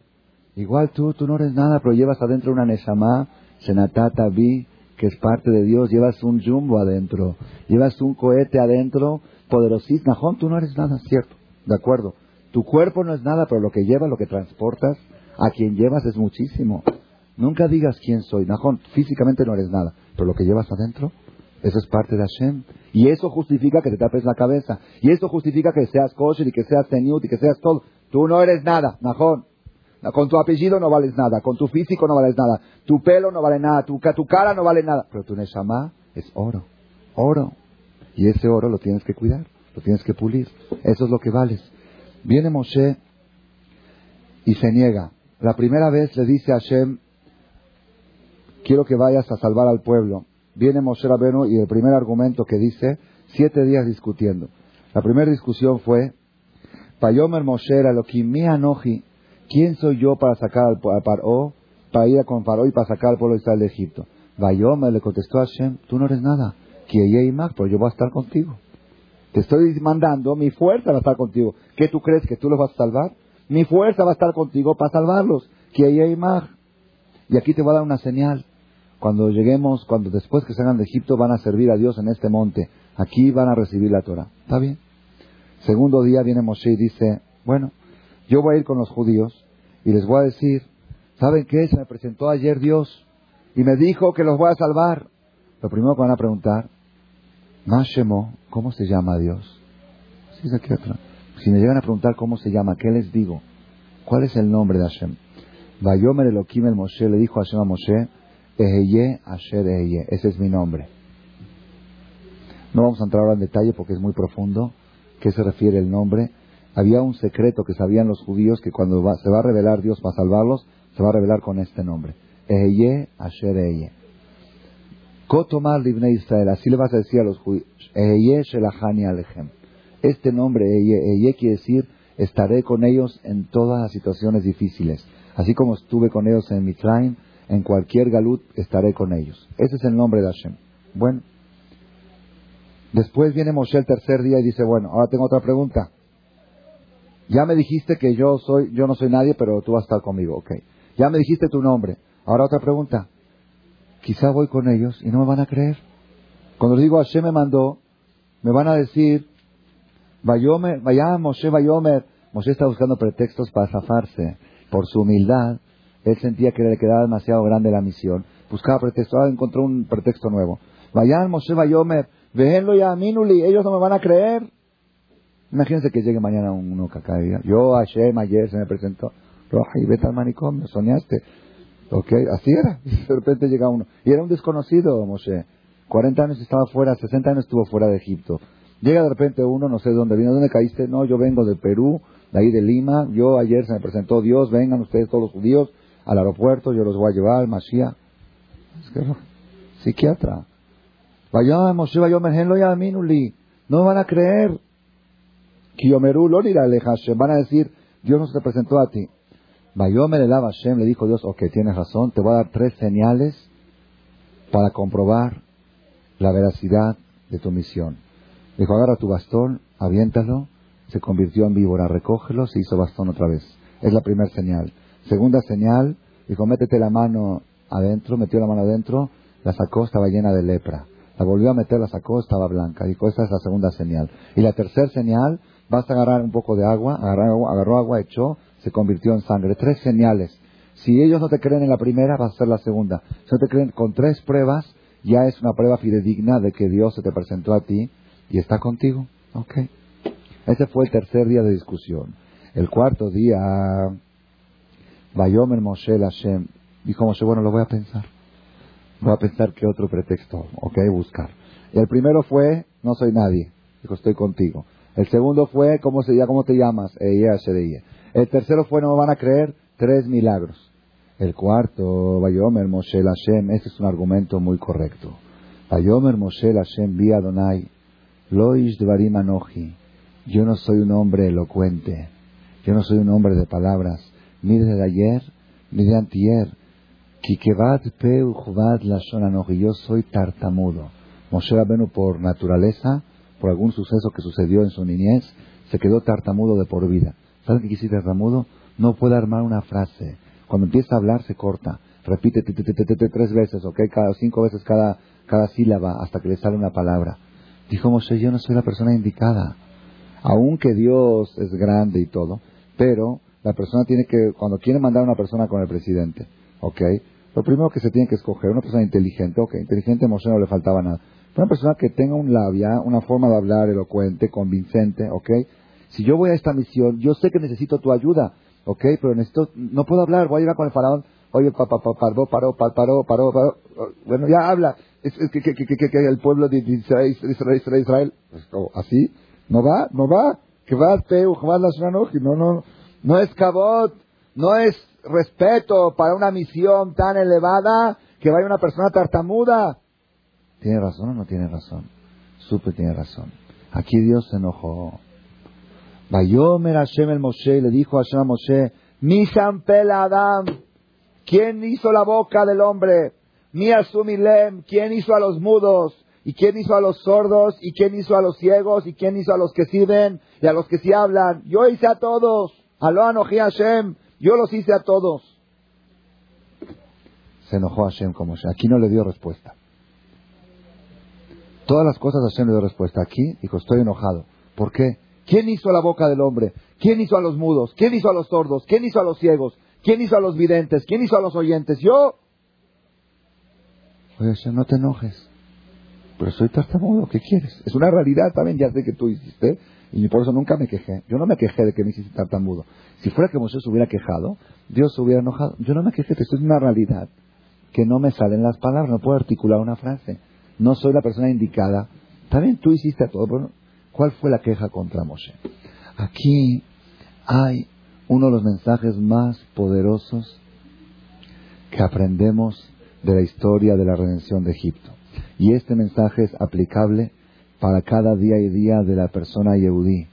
Igual tú, tú no eres nada, pero llevas adentro una Neshama, Senatata Vi, que es parte de Dios, llevas un jumbo adentro, llevas un cohete adentro, poderosísimo. Najón, tú no eres nada, cierto, de acuerdo. Tu cuerpo no es nada, pero lo que llevas, lo que transportas, a quien llevas es muchísimo. Nunca digas quién soy. Najón, físicamente no eres nada, pero lo que llevas adentro, eso es parte de Hashem. Y eso justifica que te tapes la cabeza. Y eso justifica que seas kosher y que seas teniut y que seas todo. Tú no eres nada, Najón. Con tu apellido no vales nada, con tu físico no vales nada, tu pelo no vale nada, tu, tu cara no vale nada. Pero tu Neshama es oro, oro. Y ese oro lo tienes que cuidar, lo tienes que pulir. Eso es lo que vales. Viene Moshe y se niega. La primera vez le dice a Hashem, quiero que vayas a salvar al pueblo. Viene Moshe Rabenu y el primer argumento que dice, siete días discutiendo. La primera discusión fue, Payomer Moshe mi anoji, ¿quién soy yo para sacar al Paró, para ir con Paró y para sacar al pueblo de Israel de Egipto? Payomer le contestó a Hashem, tú no eres nada, más, pero yo voy a estar contigo. Te estoy mandando, mi fuerza va a estar contigo. ¿Qué tú crees que tú los vas a salvar? Mi fuerza va a estar contigo para salvarlos. más. Y aquí te voy a dar una señal. Cuando lleguemos, cuando después que salgan de Egipto van a servir a Dios en este monte. Aquí van a recibir la Torah. ¿Está bien? Segundo día viene Moshe y dice, bueno, yo voy a ir con los judíos y les voy a decir, ¿saben qué? Se me presentó ayer Dios y me dijo que los voy a salvar. Lo primero que van a preguntar, Mashemo, ¿cómo se llama Dios? Si me llegan a preguntar cómo se llama, ¿qué les digo? ¿Cuál es el nombre de Hashem? Vayomer Elohim el Moshe le dijo a Hashem a Moshe, Eheye Asher Eheye, ese es mi nombre. No vamos a entrar ahora en detalle porque es muy profundo. ¿Qué se refiere el nombre? Había un secreto que sabían los judíos que cuando se va a revelar Dios para salvarlos, se va a revelar con este nombre. Eheye Asher Eheye. Kotomar Libne Israel, así le vas a decir a los judíos, Eheye Shelachani Alechem. Este nombre, Eheye, quiere decir, estaré con ellos en todas las situaciones difíciles. Así como estuve con ellos en Mitraim, en cualquier galut estaré con ellos. Ese es el nombre de Hashem. Bueno, después viene Moshe el tercer día y dice, bueno, ahora tengo otra pregunta. Ya me dijiste que yo soy, yo no soy nadie, pero tú vas a estar conmigo, ok. Ya me dijiste tu nombre. Ahora otra pregunta. Quizá voy con ellos y no me van a creer. Cuando les digo Hashem me mandó, me van a decir, vaya Moshe Vayomer. Moshe está buscando pretextos para zafarse. Por su humildad, él sentía que le quedaba demasiado grande la misión. Buscaba pretextos, ahora encontró un pretexto nuevo. Vayan Moshe Vayomer, vejenlo ya Minuli, ellos no me van a creer. Imagínense que llegue mañana uno que acá diga, yo Hashem ayer se me presentó, Roja vete al manicomio, soñaste. Ok, así era. De repente llega uno. Y era un desconocido, Moshe. 40 años estaba fuera, 60 años estuvo fuera de Egipto. Llega de repente uno, no sé de dónde vino, ¿dónde caíste? No, yo vengo de Perú, de ahí de Lima. Yo ayer se me presentó Dios, vengan ustedes todos los judíos al aeropuerto, yo los voy a llevar, Mashiach. Es que, psiquiatra. Vaya, Moshe, vaya, ya minuli. No van a creer. Kiyomeru, lo Van a decir, Dios nos representó a ti. Vayomer el Hashem, le dijo Dios, ok, tienes razón, te voy a dar tres señales para comprobar la veracidad de tu misión. Dijo, agarra tu bastón, aviéntalo, se convirtió en víbora, recógelo, se hizo bastón otra vez. Es la primera señal. Segunda señal, dijo, métete la mano adentro, metió la mano adentro, la sacó, estaba llena de lepra. La volvió a meter, la sacó, estaba blanca. Dijo, esa es la segunda señal. Y la tercera señal, vas a agarrar un poco de agua, agarró agua, agarró agua, echó, se convirtió en sangre. Tres señales. Si ellos no te creen en la primera, vas a ser la segunda. Si no te creen con tres pruebas, ya es una prueba fidedigna de que Dios se te presentó a ti y está contigo. Ok. Ese fue el tercer día de discusión. El cuarto día, Vayomer Moshe Hashem. Dijo Moshe, bueno, lo voy a pensar. Voy a pensar qué otro pretexto, ok, buscar. El primero fue, no soy nadie. Dijo, estoy contigo. El segundo fue, ¿cómo, se, ¿cómo te llamas? El tercero fue, no me van a creer, tres milagros. El cuarto, Bayomer Moshe Hashem, este es un argumento muy correcto. Bayomer Moshe Hashem vi Adonai, Loish Dvarim Anoji. Yo no soy un hombre elocuente, yo no soy un hombre de palabras, ni de ayer, ni de antier. Yo soy tartamudo. Moshe Rabenu por naturaleza, por algún suceso que sucedió en su niñez, se quedó tartamudo de por vida. ¿Saben qué quisiera tartamudo? No puede armar una frase cuando empieza a hablar se corta. Repite tres veces, ¿ok? Cada, cinco veces cada, cada sílaba hasta que le sale una palabra. Dijo Moshe, yo no soy la persona indicada. Aunque Dios es grande y todo, pero la persona tiene que, cuando quiere mandar a una persona con el presidente, ¿ok? Lo primero que se tiene que escoger, una persona inteligente, ok, inteligente Moshe no le faltaba nada. Una persona que tenga un labia, una forma de hablar elocuente, convincente, ¿ok? Si yo voy a esta misión, yo sé que necesito tu ayuda. Ok, pero necesito, no puedo hablar, voy a llegar con el faraón. Oye, pa, pa, pa, paró, paró, paró, paró, paró. Bueno, ya habla. Es, que, que, que, que, el pueblo de Israel, Israel, Israel, pues, así, no va, no va. Que va Peu, no, no, no es cabot, no es respeto para una misión tan elevada que vaya una persona tartamuda. ¿Tiene razón o no tiene razón? Supe tiene razón. Aquí Dios se enojó. Vayomer Hashem el Moshe, le dijo a Hashem a Moshe, mi Adam, ¿quién hizo la boca del hombre? Mi Asumilem, ¿quién hizo a los mudos? ¿Y quién hizo a los sordos? ¿Y quién hizo a los ciegos? ¿Y quién hizo a los que sí ven? ¿Y a los que sí hablan? Yo hice a todos. Aló anojí Hashem. Yo los hice a todos. Se enojó Hashem como Moshe. Aquí no le dio respuesta. Todas las cosas Hashem le dio respuesta. Aquí dijo, estoy enojado. ¿Por qué? ¿Quién hizo la boca del hombre? ¿Quién hizo a los mudos? ¿Quién hizo a los sordos? ¿Quién hizo a los ciegos? ¿Quién hizo a los videntes? ¿Quién hizo a los oyentes? Yo. Oye, no te enojes. Pero soy tartamudo, ¿qué quieres? Es una realidad también, ya sé que tú hiciste, y por eso nunca me quejé. Yo no me quejé de que me hiciste tartamudo. Si fuera que Moisés hubiera quejado, Dios se hubiera enojado. Yo no me quejé, esto es una realidad que no me salen las palabras, no puedo articular una frase. No soy la persona indicada. También tú hiciste todo, pero ¿Cuál fue la queja contra Moshe? Aquí hay uno de los mensajes más poderosos que aprendemos de la historia de la redención de Egipto. Y este mensaje es aplicable para cada día y día de la persona yehudí,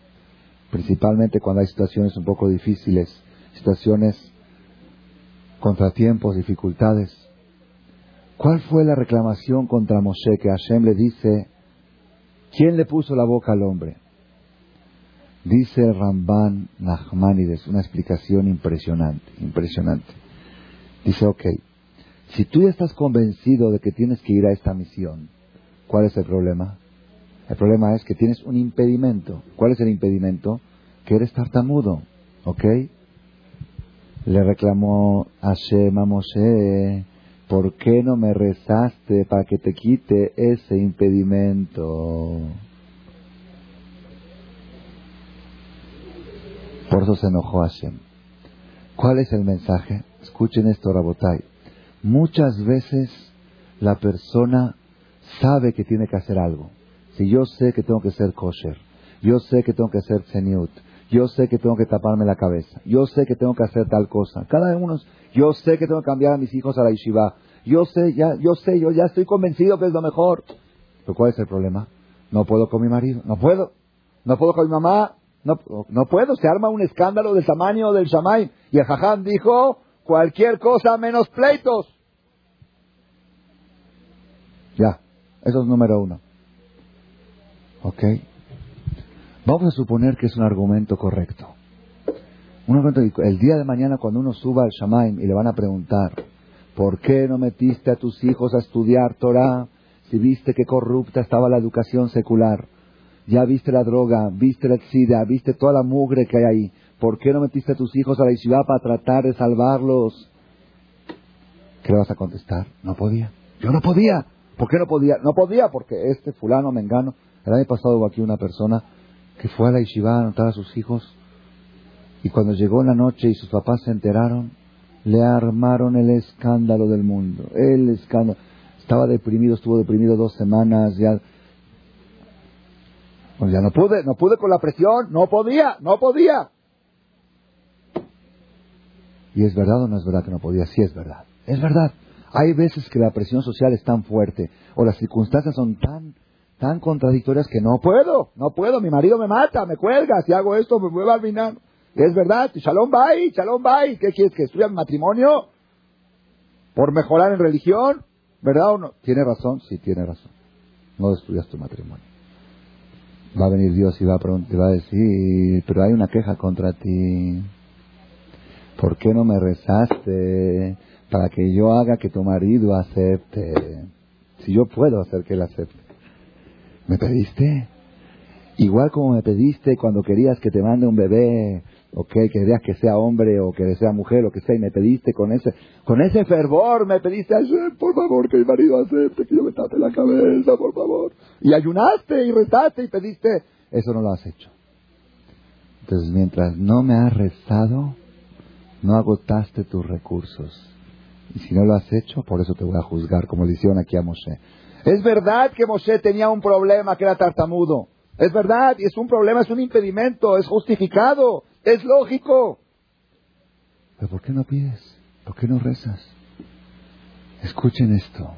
principalmente cuando hay situaciones un poco difíciles, situaciones, contratiempos, dificultades. ¿Cuál fue la reclamación contra Moshe que Hashem le dice, ¿Quién le puso la boca al hombre? Dice Ramban Nachmanides, una explicación impresionante, impresionante. Dice, ok, si tú ya estás convencido de que tienes que ir a esta misión, ¿cuál es el problema? El problema es que tienes un impedimento. ¿Cuál es el impedimento? Que eres tartamudo, ¿ok? Le reclamó a Shema Moshe, ¿por qué no me rezaste para que te quite ese impedimento? Por eso se enojó Hashem. ¿Cuál es el mensaje? Escuchen esto, Rabotai. Muchas veces la persona sabe que tiene que hacer algo. Si yo sé que tengo que ser kosher, yo sé que tengo que ser zeniut, yo sé que tengo que taparme la cabeza, yo sé que tengo que hacer tal cosa. Cada uno yo sé que tengo que cambiar a mis hijos a la yeshiva. Yo sé, ya, yo sé, yo ya estoy convencido que es lo mejor. Pero ¿cuál es el problema? No puedo con mi marido, no puedo. No puedo con mi mamá, no, no puedo. Se arma un escándalo del tamaño del shamay. Y el jajam dijo, cualquier cosa menos pleitos. Ya, eso es número uno. ¿Ok? Vamos a suponer que es un argumento correcto el día de mañana cuando uno suba al Shamaim y le van a preguntar, ¿por qué no metiste a tus hijos a estudiar Torah si viste que corrupta estaba la educación secular? Ya viste la droga, viste la exida, viste toda la mugre que hay ahí. ¿Por qué no metiste a tus hijos a la ciudad para tratar de salvarlos? ¿Qué le vas a contestar? No podía. Yo no podía. ¿Por qué no podía? No podía porque este fulano mengano. El año pasado hubo aquí una persona que fue a la yeshiva a anotar a sus hijos y cuando llegó la noche y sus papás se enteraron, le armaron el escándalo del mundo. El escándalo. Estaba deprimido, estuvo deprimido dos semanas, ya Pues ya no pude, no pude con la presión, no podía, no podía. ¿Y es verdad o no es verdad que no podía? Sí es verdad. Es verdad. Hay veces que la presión social es tan fuerte o las circunstancias son tan, tan contradictorias que no puedo, no puedo. Mi marido me mata, me cuelga, si hago esto me vuelvo al final. Es verdad, shalom bye, shalom bye. ¿Qué quieres que estudie matrimonio? ¿Por mejorar en religión? ¿Verdad o no? ¿Tiene razón? Sí, tiene razón. No estudias tu matrimonio. Va a venir Dios y va a, va a decir, pero hay una queja contra ti. ¿Por qué no me rezaste para que yo haga que tu marido acepte? Si yo puedo hacer que él acepte. ¿Me pediste? Igual como me pediste cuando querías que te mande un bebé, o que querías que sea hombre o que sea mujer o que sea, y me pediste con ese, con ese fervor, me pediste, por favor, que mi marido acepte, que yo me la cabeza, por favor. Y ayunaste y rezaste y pediste, eso no lo has hecho. Entonces, mientras no me has rezado, no agotaste tus recursos. Y si no lo has hecho, por eso te voy a juzgar, como le hicieron aquí a Moshe. Es verdad que Moshe tenía un problema, que era tartamudo. Es verdad, y es un problema, es un impedimento, es justificado, es lógico. Pero ¿por qué no pides? ¿Por qué no rezas? Escuchen esto.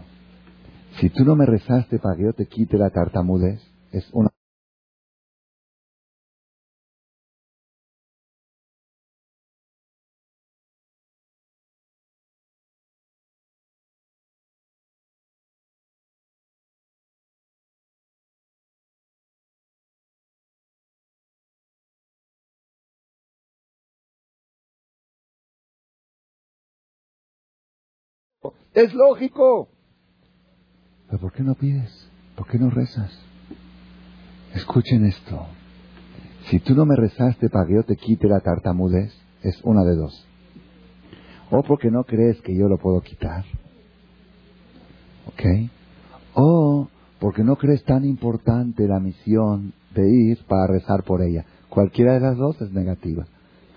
Si tú no me rezaste para que yo te quite la tartamudez, es una Es lógico. Pero ¿por qué no pides? ¿Por qué no rezas? Escuchen esto. Si tú no me rezaste para que yo te quite la tartamudez, es una de dos. O porque no crees que yo lo puedo quitar. ¿Ok? O porque no crees tan importante la misión de ir para rezar por ella. Cualquiera de las dos es negativa.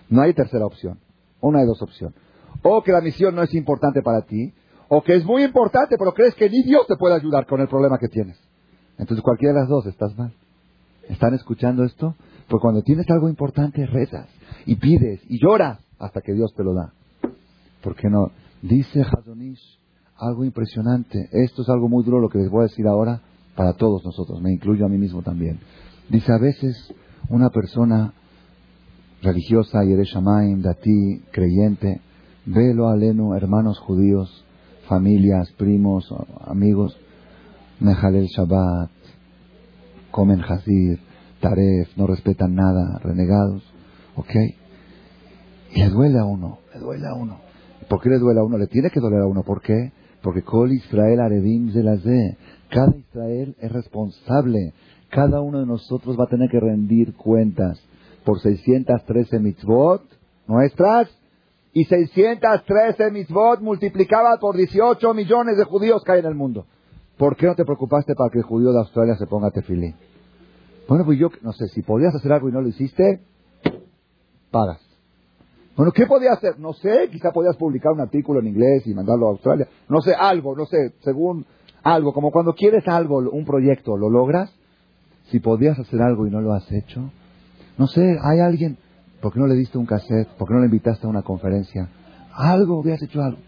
No hay tercera opción. Una de dos opciones. O que la misión no es importante para ti, o que es muy importante, pero crees que ni Dios te puede ayudar con el problema que tienes. Entonces cualquiera de las dos estás mal. ¿Están escuchando esto? Pues cuando tienes algo importante, rezas y pides y lloras hasta que Dios te lo da. ¿Por qué no? Dice Hazonish algo impresionante. Esto es algo muy duro lo que les voy a decir ahora para todos nosotros. Me incluyo a mí mismo también. Dice a veces una persona religiosa, Yereshamaim, Dati, creyente, velo aleno, hermanos judíos, familias, primos, amigos, Mejalel Shabbat, comen Hazir, Taref, no respetan nada, renegados, ¿ok? Y le duele a uno, le duele a uno. ¿Por qué le duele a uno? Le tiene que doler a uno, ¿por qué? Porque Kol Israel Arevim Zelazé, cada Israel es responsable, cada uno de nosotros va a tener que rendir cuentas por 613 mitzvot nuestras y 613 mitzvot multiplicadas por 18 millones de judíos que hay en el mundo. ¿Por qué no te preocupaste para que el judío de Australia se ponga tefilín? Bueno, pues yo no sé, si podías hacer algo y no lo hiciste, pagas. Bueno, ¿qué podías hacer? No sé, quizá podías publicar un artículo en inglés y mandarlo a Australia. No sé, algo, no sé, según algo, como cuando quieres algo, un proyecto, lo logras. Si podías hacer algo y no lo has hecho, no sé, hay alguien, ¿Por qué no le diste un cassette? ¿Por qué no le invitaste a una conferencia? Algo, hubieras hecho algo.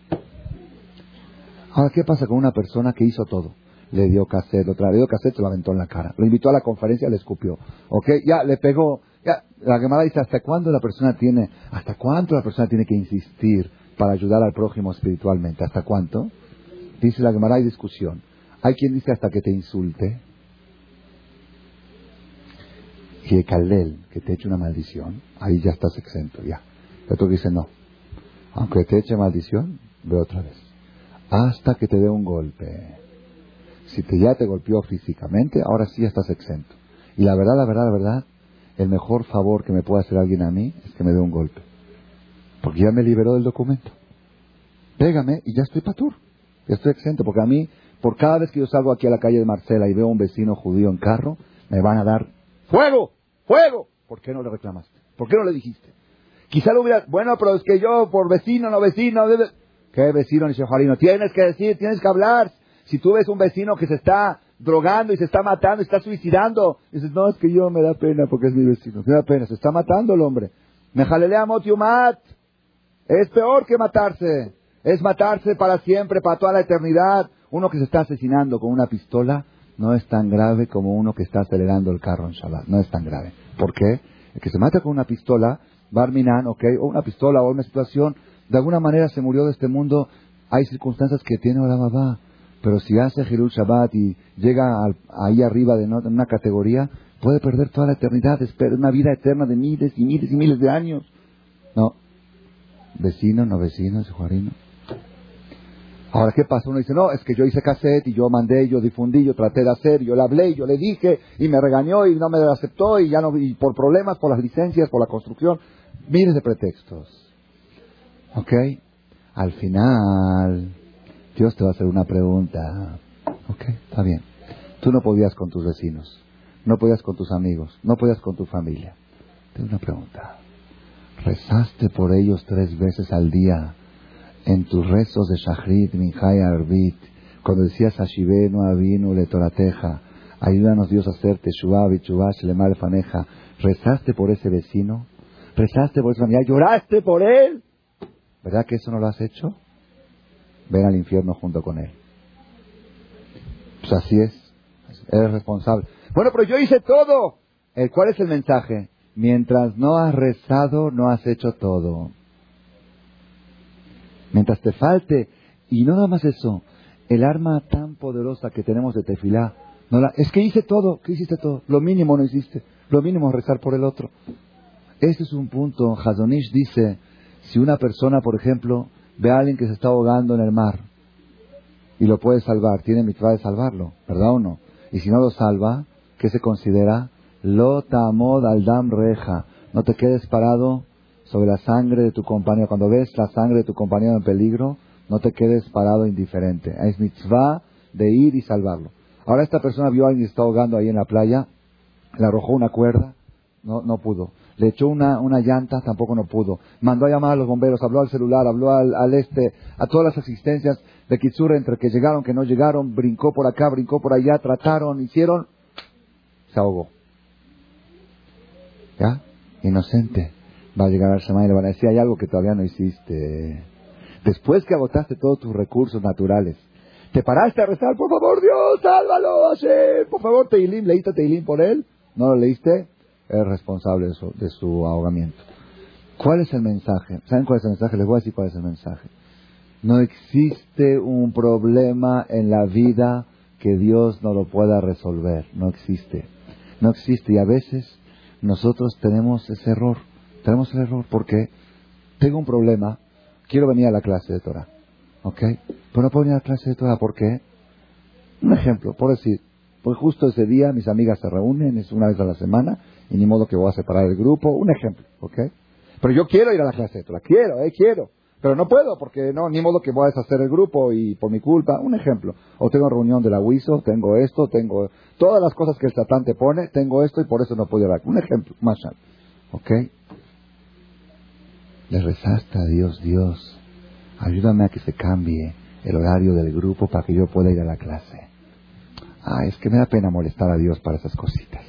Ahora, ¿qué pasa con una persona que hizo todo? Le dio cassette, otra le dio cassette, se lo aventó en la cara. Lo invitó a la conferencia, le escupió. ¿Ok? Ya, le pegó. Ya, la Gemara dice, ¿hasta cuándo la persona tiene, hasta cuánto la persona tiene que insistir para ayudar al prójimo espiritualmente? ¿Hasta cuánto? Dice la Gemara, hay discusión. Hay quien dice hasta que te insulte y que te eche una maldición, ahí ya estás exento, ya. Y otro dice, no. Aunque te eche maldición, ve otra vez. Hasta que te dé un golpe. Si te, ya te golpeó físicamente, ahora sí estás exento. Y la verdad, la verdad, la verdad, el mejor favor que me puede hacer alguien a mí es que me dé un golpe. Porque ya me liberó del documento. Pégame y ya estoy patur. Ya estoy exento. Porque a mí, por cada vez que yo salgo aquí a la calle de Marcela y veo a un vecino judío en carro, me van a dar fuego. ¡Fuego! ¿Por qué no le reclamaste? ¿Por qué no le dijiste? Quizá lo hubiera... Bueno, pero es que yo, por vecino, no vecino... Debe... ¿Qué vecino, ni Tienes que decir, tienes que hablar. Si tú ves un vecino que se está drogando y se está matando, y está suicidando. Dices, no, es que yo me da pena porque es mi vecino. Me da pena, se está matando el hombre. Me jalelea motiumat. Es peor que matarse. Es matarse para siempre, para toda la eternidad. Uno que se está asesinando con una pistola no es tan grave como uno que está acelerando el carro en Shabbat. No es tan grave. ¿Por qué? El que se mata con una pistola, Barminan, ok, o una pistola o una situación, de alguna manera se murió de este mundo. Hay circunstancias que tiene Olam pero si hace Hirul Shabbat y llega ahí arriba de una categoría, puede perder toda la eternidad, una vida eterna de miles y miles y miles de años. No. Vecino, no vecino, Juarino. Ahora, ¿qué pasa? Uno dice, no, es que yo hice cassette y yo mandé, yo difundí, yo traté de hacer, yo le hablé, yo le dije y me regañó y no me aceptó y ya no, y por problemas, por las licencias, por la construcción, miles de pretextos. ¿Ok? Al final, Dios te va a hacer una pregunta. ¿Ok? Está bien. Tú no podías con tus vecinos, no podías con tus amigos, no podías con tu familia. Tengo una pregunta. ¿Rezaste por ellos tres veces al día? En tus rezos de Shachrit, Minjay, Arbit, cuando decías Ashivenu, Avinu, Letorateja, ayúdanos Dios a hacer Teshuvah, Bichuvah, Shlemar, Faneja, ¿rezaste por ese vecino? ¿Rezaste por esa familia? ¿Lloraste por él? ¿Verdad que eso no lo has hecho? Ven al infierno junto con él. Pues así es. Eres responsable. Bueno, pero yo hice todo. ¿Cuál es el mensaje? Mientras no has rezado, no has hecho todo. Mientras te falte, y no nada más eso, el arma tan poderosa que tenemos de tefilá, no la, es que hice todo, ¿qué hiciste todo? Lo mínimo no hiciste, lo mínimo rezar por el otro. Este es un punto, Hazonish dice, si una persona, por ejemplo, ve a alguien que se está ahogando en el mar y lo puede salvar, tiene mitzvah de salvarlo, ¿verdad o no? Y si no lo salva, ¿qué se considera? Lo tamod al dam reja. No te quedes parado sobre la sangre de tu compañero. Cuando ves la sangre de tu compañero en peligro, no te quedes parado indiferente. Es mitzvah de ir y salvarlo. Ahora esta persona vio a alguien que está ahogando ahí en la playa, le arrojó una cuerda, no, no pudo. Le echó una, una llanta, tampoco no pudo. Mandó a llamar a los bomberos, habló al celular, habló al, este, a todas las asistencias de Kitsura, entre que llegaron, que no llegaron, brincó por acá, brincó por allá, trataron, hicieron, se ahogó. ¿Ya? Inocente va a llegar al y le van a decir, hay algo que todavía no hiciste. Después que agotaste todos tus recursos naturales, te paraste a rezar, por favor Dios, sálvalo, Hashem, por favor Teilim, ¿leíste Teilim por él? ¿No lo leíste? Es responsable de su, de su ahogamiento. ¿Cuál es el mensaje? ¿Saben cuál es el mensaje? Les voy a decir cuál es el mensaje. No existe un problema en la vida que Dios no lo pueda resolver. No existe. No existe. Y a veces nosotros tenemos ese error. Tenemos el error porque tengo un problema, quiero venir a la clase de Torah, ¿ok? Pero no puedo venir a la clase de Torah, ¿por qué? Un ejemplo, por decir, pues justo ese día mis amigas se reúnen, es una vez a la semana, y ni modo que voy a separar el grupo, un ejemplo, ¿ok? Pero yo quiero ir a la clase de Torah, quiero, eh, quiero. Pero no puedo, porque no, ni modo que voy a deshacer el grupo y por mi culpa. Un ejemplo. O tengo reunión de la WISO, tengo esto, tengo todas las cosas que el Satán te pone, tengo esto y por eso no puedo ir a la Un ejemplo, más ¿Ok? Le rezaste a Dios, Dios, ayúdame a que se cambie el horario del grupo para que yo pueda ir a la clase. Ah, es que me da pena molestar a Dios para esas cositas.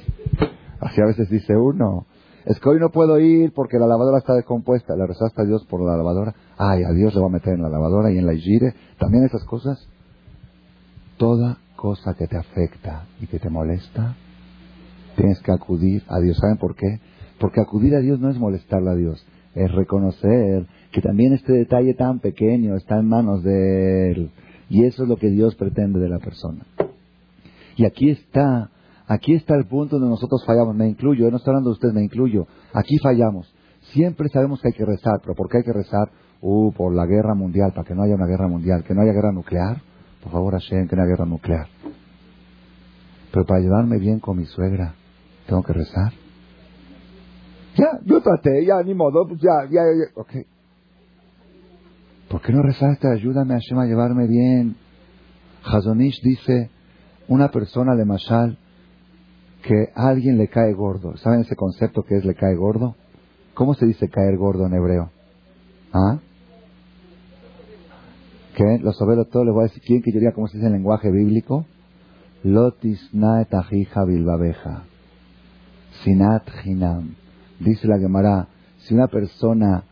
Así a veces dice uno, es que hoy no puedo ir porque la lavadora está descompuesta. Le rezaste a Dios por la lavadora. Ay, a Dios le voy a meter en la lavadora y en la gire. También esas cosas. Toda cosa que te afecta y que te molesta, tienes que acudir a Dios. ¿Saben por qué? Porque acudir a Dios no es molestarle a Dios es reconocer que también este detalle tan pequeño está en manos de Él. Y eso es lo que Dios pretende de la persona. Y aquí está, aquí está el punto donde nosotros fallamos. Me incluyo, yo no estoy hablando de usted, me incluyo. Aquí fallamos. Siempre sabemos que hay que rezar, pero ¿por qué hay que rezar? Uh, por la guerra mundial, para que no haya una guerra mundial, que no haya guerra nuclear. Por favor, Hashem, que no haya guerra nuclear. Pero para llevarme bien con mi suegra, ¿tengo que rezar? Ya, yo traté, ya, ni modo, pues ya, ya, ya, ok. ¿Por qué no rezaste? Ayúdame Hashem a llevarme bien. Hazonish dice, una persona de Mashal, que a alguien le cae gordo. ¿Saben ese concepto que es le cae gordo? ¿Cómo se dice caer gordo en hebreo? ¿Ah? ¿Qué? Los soberos todos les voy a decir, ¿quién que yo diga cómo se dice en lenguaje bíblico? Lotis naet bilbabeja. Sinat hinam. Dice la Gemara, si una persona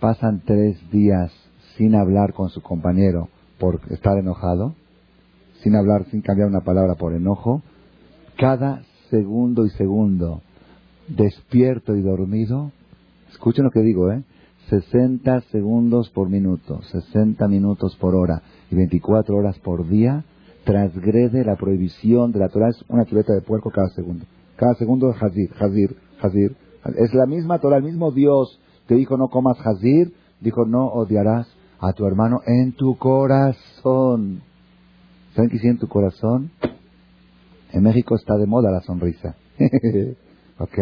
pasan tres días sin hablar con su compañero por estar enojado, sin hablar, sin cambiar una palabra por enojo, cada segundo y segundo, despierto y dormido, escuchen lo que digo, ¿eh? 60 segundos por minuto, 60 minutos por hora y 24 horas por día, transgrede la prohibición de la Torah. Es una chuleta de puerco cada segundo. Cada segundo es Hazir, Hazir, Hazir. Es la misma Torah, el mismo Dios te dijo no comas Hazir, dijo no odiarás a tu hermano en tu corazón. ¿Saben qué en tu corazón? En México está de moda la sonrisa. ¿Ok?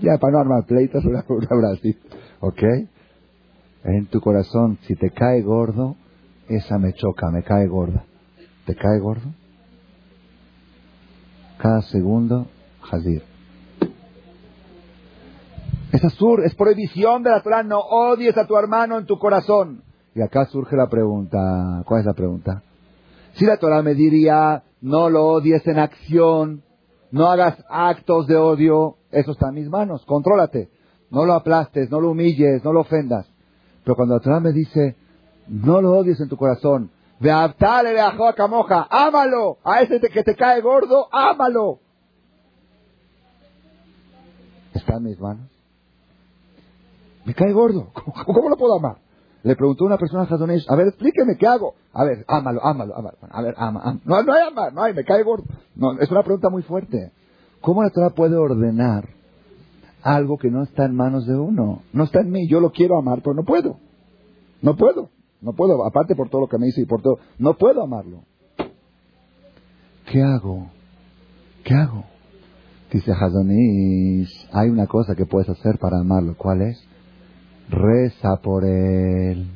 ya, para no armar pleitos. ¿Ok? En tu corazón, si te cae gordo, esa me choca, me cae gorda. ¿Te cae gordo? Cada segundo, Hazir. Es azur, es prohibición de la Torah, no odies a tu hermano en tu corazón. Y acá surge la pregunta, ¿cuál es la pregunta? Si la Torah me diría, no lo odies en acción, no hagas actos de odio, eso está en mis manos, contrólate. No lo aplastes, no lo humilles, no lo ofendas. Pero cuando la Torah me dice, no lo odies en tu corazón, ve a camoja, ámalo, a ese que te cae gordo, ámalo. ¿Está en mis manos? Me cae gordo, ¿cómo, lo puedo amar? Le preguntó una persona a Jadonish, a ver, explíqueme, ¿qué hago? A ver, ámalo, ámalo, ámalo. A ver, ama, No, hay amar, no hay, me cae gordo. No, es una pregunta muy fuerte. ¿Cómo la Torah puede ordenar algo que no está en manos de uno? No está en mí, yo lo quiero amar, pero no puedo. No puedo, no puedo, aparte por todo lo que me dice y por todo, no puedo amarlo. ¿Qué hago? ¿Qué hago? Dice Hazonish, hay una cosa que puedes hacer para amarlo. ¿Cuál es? Reza por él.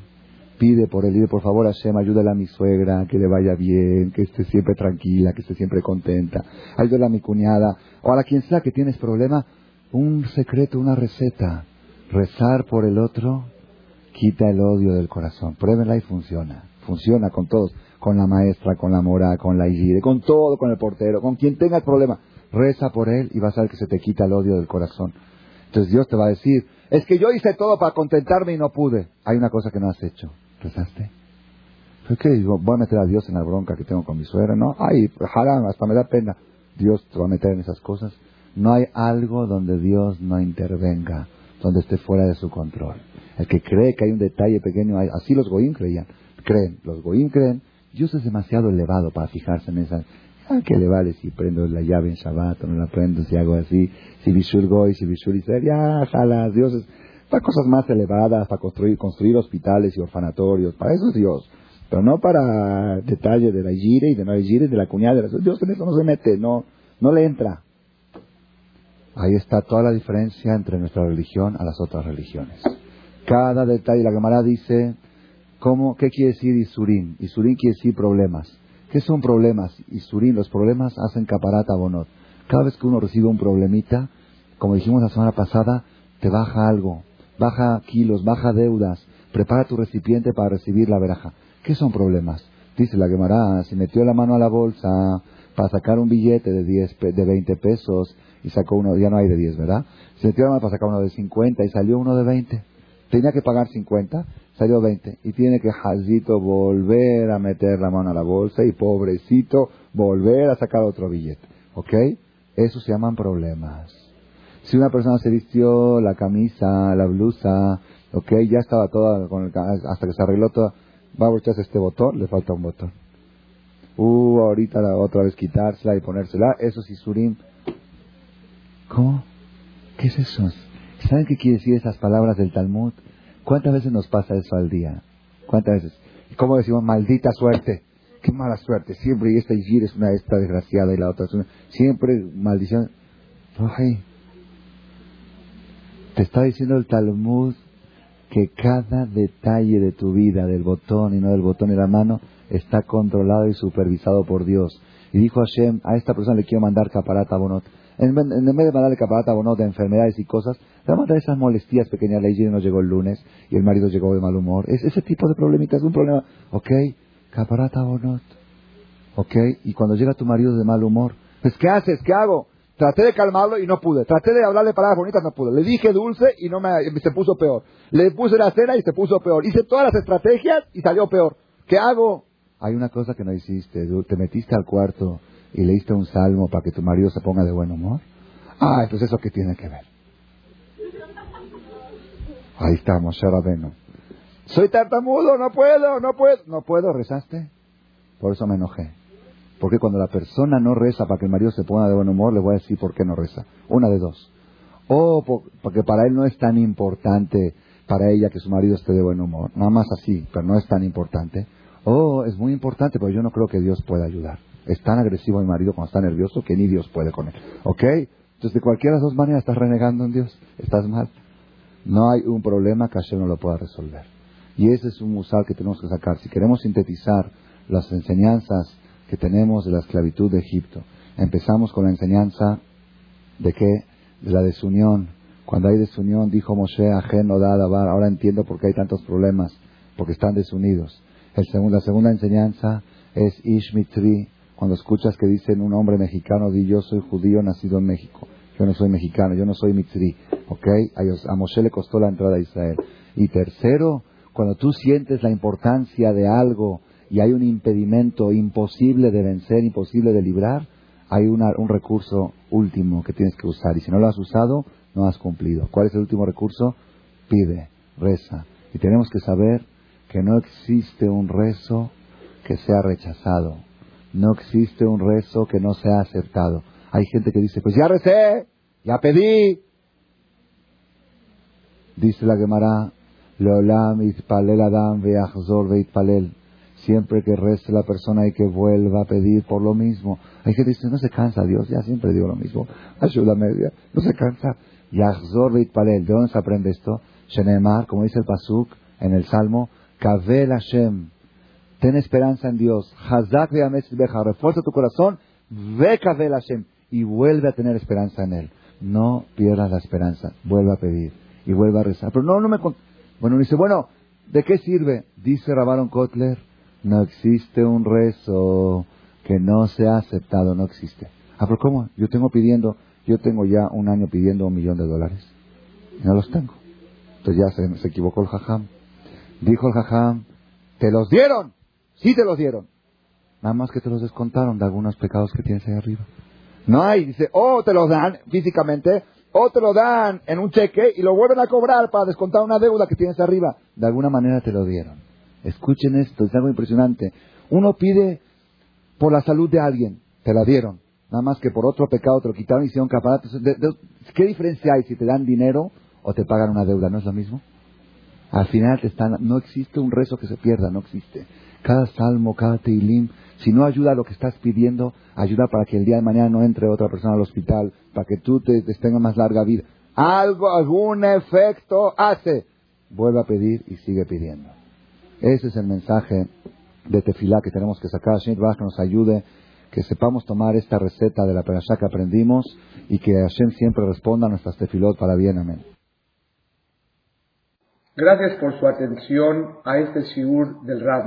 Pide por él. Dile, por favor, Hashem, ayúdale a mi suegra, que le vaya bien, que esté siempre tranquila, que esté siempre contenta. Ayúdale a mi cuñada. O a la quien sea que tienes problema, un secreto, una receta. Rezar por el otro quita el odio del corazón. Pruébenla y funciona. Funciona con todos. Con la maestra, con la mora, con la igire, con todo, con el portero, con quien tenga el problema. Reza por él y vas a ver que se te quita el odio del corazón. Entonces Dios te va a decir, es que yo hice todo para contentarme y no pude. Hay una cosa que no has hecho. ¿Rezaste? ¿Qué? Voy a meter a Dios en la bronca que tengo con mi suegra, ¿no? Ay, haram, hasta me da pena. Dios te va a meter en esas cosas. No hay algo donde Dios no intervenga, donde esté fuera de su control. El que cree que hay un detalle pequeño, así los goyim creían, creen, los goyim creen, Dios es demasiado elevado para fijarse en esa, Ah, ¿Qué le vale si prendo la llave en Shabbat o no la prendo, si hago así? Si Bishul Goy, si Bishul Israel, ya, jala, Dios es para cosas más elevadas, para construir, construir hospitales y orfanatorios, para eso es Dios. Pero no para detalle de la gire y de no gire, de la cuñada. De la... Dios en eso no se mete, no, no le entra. Ahí está toda la diferencia entre nuestra religión a las otras religiones. Cada detalle, la Gemara dice, ¿cómo, ¿qué quiere decir Isurín? Isurín quiere decir problemas. ¿Qué son problemas? Y Surín, los problemas hacen caparata bonot. Cada vez que uno recibe un problemita, como dijimos la semana pasada, te baja algo, baja kilos, baja deudas, prepara tu recipiente para recibir la veraja. ¿Qué son problemas? Dice la Gemara, si metió la mano a la bolsa para sacar un billete de, 10, de 20 pesos y sacó uno, ya no hay de 10, ¿verdad? Se metió la mano para sacar uno de 50 y salió uno de 20. Tenía que pagar 50, salió 20 y tiene que Jazito volver a meter la mano a la bolsa y pobrecito volver a sacar otro billete. ¿Ok? Eso se llaman problemas. Si una persona se vistió la camisa, la blusa, ok, ya estaba toda, con el, hasta que se arregló toda, va a echarse este botón, le falta un botón. Uh, ahorita la otra vez quitársela y ponérsela, eso es Isurim. ¿Cómo? ¿Qué es eso? ¿Saben qué quiere decir esas palabras del Talmud? ¿Cuántas veces nos pasa eso al día? ¿Cuántas veces? ¿Cómo decimos maldita suerte? Qué mala suerte. Siempre y esta Igir es una esta desgraciada y la otra es una... Siempre maldición. Ay, te está diciendo el Talmud que cada detalle de tu vida, del botón y no del botón y la mano, está controlado y supervisado por Dios. Y dijo Hashem, a esta persona le quiero mandar caparata bonot. En, vez de mandarle caparata bonot de enfermedades y cosas, le va a mandar esas molestias pequeñas. La higiene no llegó el lunes y el marido llegó de mal humor. Es ese tipo de problemitas, un problema. Ok, caparata bonot. ¿Ok? Y cuando llega tu marido de mal humor, pues ¿qué haces? ¿Qué hago? Traté de calmarlo y no pude. Traté de hablarle palabras bonitas, no pude. Le dije dulce y no me, se puso peor. Le puse la cena y se puso peor. Hice todas las estrategias y salió peor. ¿Qué hago? Hay una cosa que no hiciste. Te metiste al cuarto y leíste un salmo para que tu marido se ponga de buen humor. Ah, entonces eso qué tiene que ver. Ahí estamos, Rabeno. Soy tartamudo, no puedo, no puedo. No puedo, rezaste. Por eso me enojé. Porque cuando la persona no reza para que el marido se ponga de buen humor, le voy a decir por qué no reza. Una de dos. O porque para él no es tan importante para ella que su marido esté de buen humor. Nada más así, pero no es tan importante. O es muy importante, pero yo no creo que Dios pueda ayudar. Es tan agresivo mi marido cuando está nervioso que ni Dios puede con él. ¿Ok? Entonces, de cualquiera de las dos maneras estás renegando en Dios. Estás mal. No hay un problema que Hashem no lo pueda resolver. Y ese es un musal que tenemos que sacar. Si queremos sintetizar las enseñanzas que tenemos de la esclavitud de Egipto, empezamos con la enseñanza de que de la desunión. Cuando hay desunión, dijo Moshe, Ajen no da Ahora entiendo por qué hay tantos problemas, porque están desunidos. El la segunda enseñanza es Ishmitri, cuando escuchas que dicen un hombre mexicano, di yo soy judío nacido en México. Yo no soy mexicano, yo no soy mitzri. ¿Ok? A Moshe le costó la entrada a Israel. Y tercero, cuando tú sientes la importancia de algo y hay un impedimento imposible de vencer, imposible de librar, hay un recurso último que tienes que usar. Y si no lo has usado, no has cumplido. ¿Cuál es el último recurso? Pide, reza. Y tenemos que saber que no existe un rezo que sea rechazado. No existe un rezo que no sea aceptado. Hay gente que dice, pues ya recé, ya pedí. Dice la Gemara, Leolam itpalel adam veachzor veitpalel. Siempre que rece la persona hay que vuelva a pedir por lo mismo. Hay gente que dice, no se cansa Dios, ya siempre digo lo mismo. Ayuda media, no se cansa. Yachzor veitpalel. ¿De dónde se aprende esto? Shenemar, como dice el Pasuk en el Salmo, Kavel Hashem Ten esperanza en Dios. Hazak beja. Refuerza tu corazón. Ve el Hashem. Y vuelve a tener esperanza en Él. No pierdas la esperanza. Vuelve a pedir. Y vuelve a rezar. Pero no, no me... Bueno, dice, bueno, ¿de qué sirve? Dice Rabaron Kotler. No existe un rezo que no sea aceptado. No existe. Ah, pero ¿cómo? Yo tengo pidiendo... Yo tengo ya un año pidiendo un millón de dólares. Y no los tengo. Entonces ya se, se equivocó el jajam. Dijo el jajam, te los dieron. Sí te los dieron. Nada más que te los descontaron de algunos pecados que tienes ahí arriba. No hay, dice, o te los dan físicamente, o te lo dan en un cheque y lo vuelven a cobrar para descontar una deuda que tienes arriba. De alguna manera te lo dieron. Escuchen esto, es algo impresionante. Uno pide por la salud de alguien, te la dieron. Nada más que por otro pecado te lo quitaron y hicieron caparatos. ¿Qué diferencia hay si te dan dinero o te pagan una deuda? ¿No es lo mismo? Al final te están, no existe un rezo que se pierda, no existe cada salmo, cada teilim, si no ayuda a lo que estás pidiendo, ayuda para que el día de mañana no entre otra persona al hospital, para que tú te, tengas más larga vida. Algo, algún efecto hace. Vuelve a pedir y sigue pidiendo. Ese es el mensaje de tefilá que tenemos que sacar. Hashem que nos ayude, que sepamos tomar esta receta de la perashá que aprendimos y que Hashem siempre responda a nuestras tefilot para bien. Amén. Gracias por su atención a este shiur del Rad.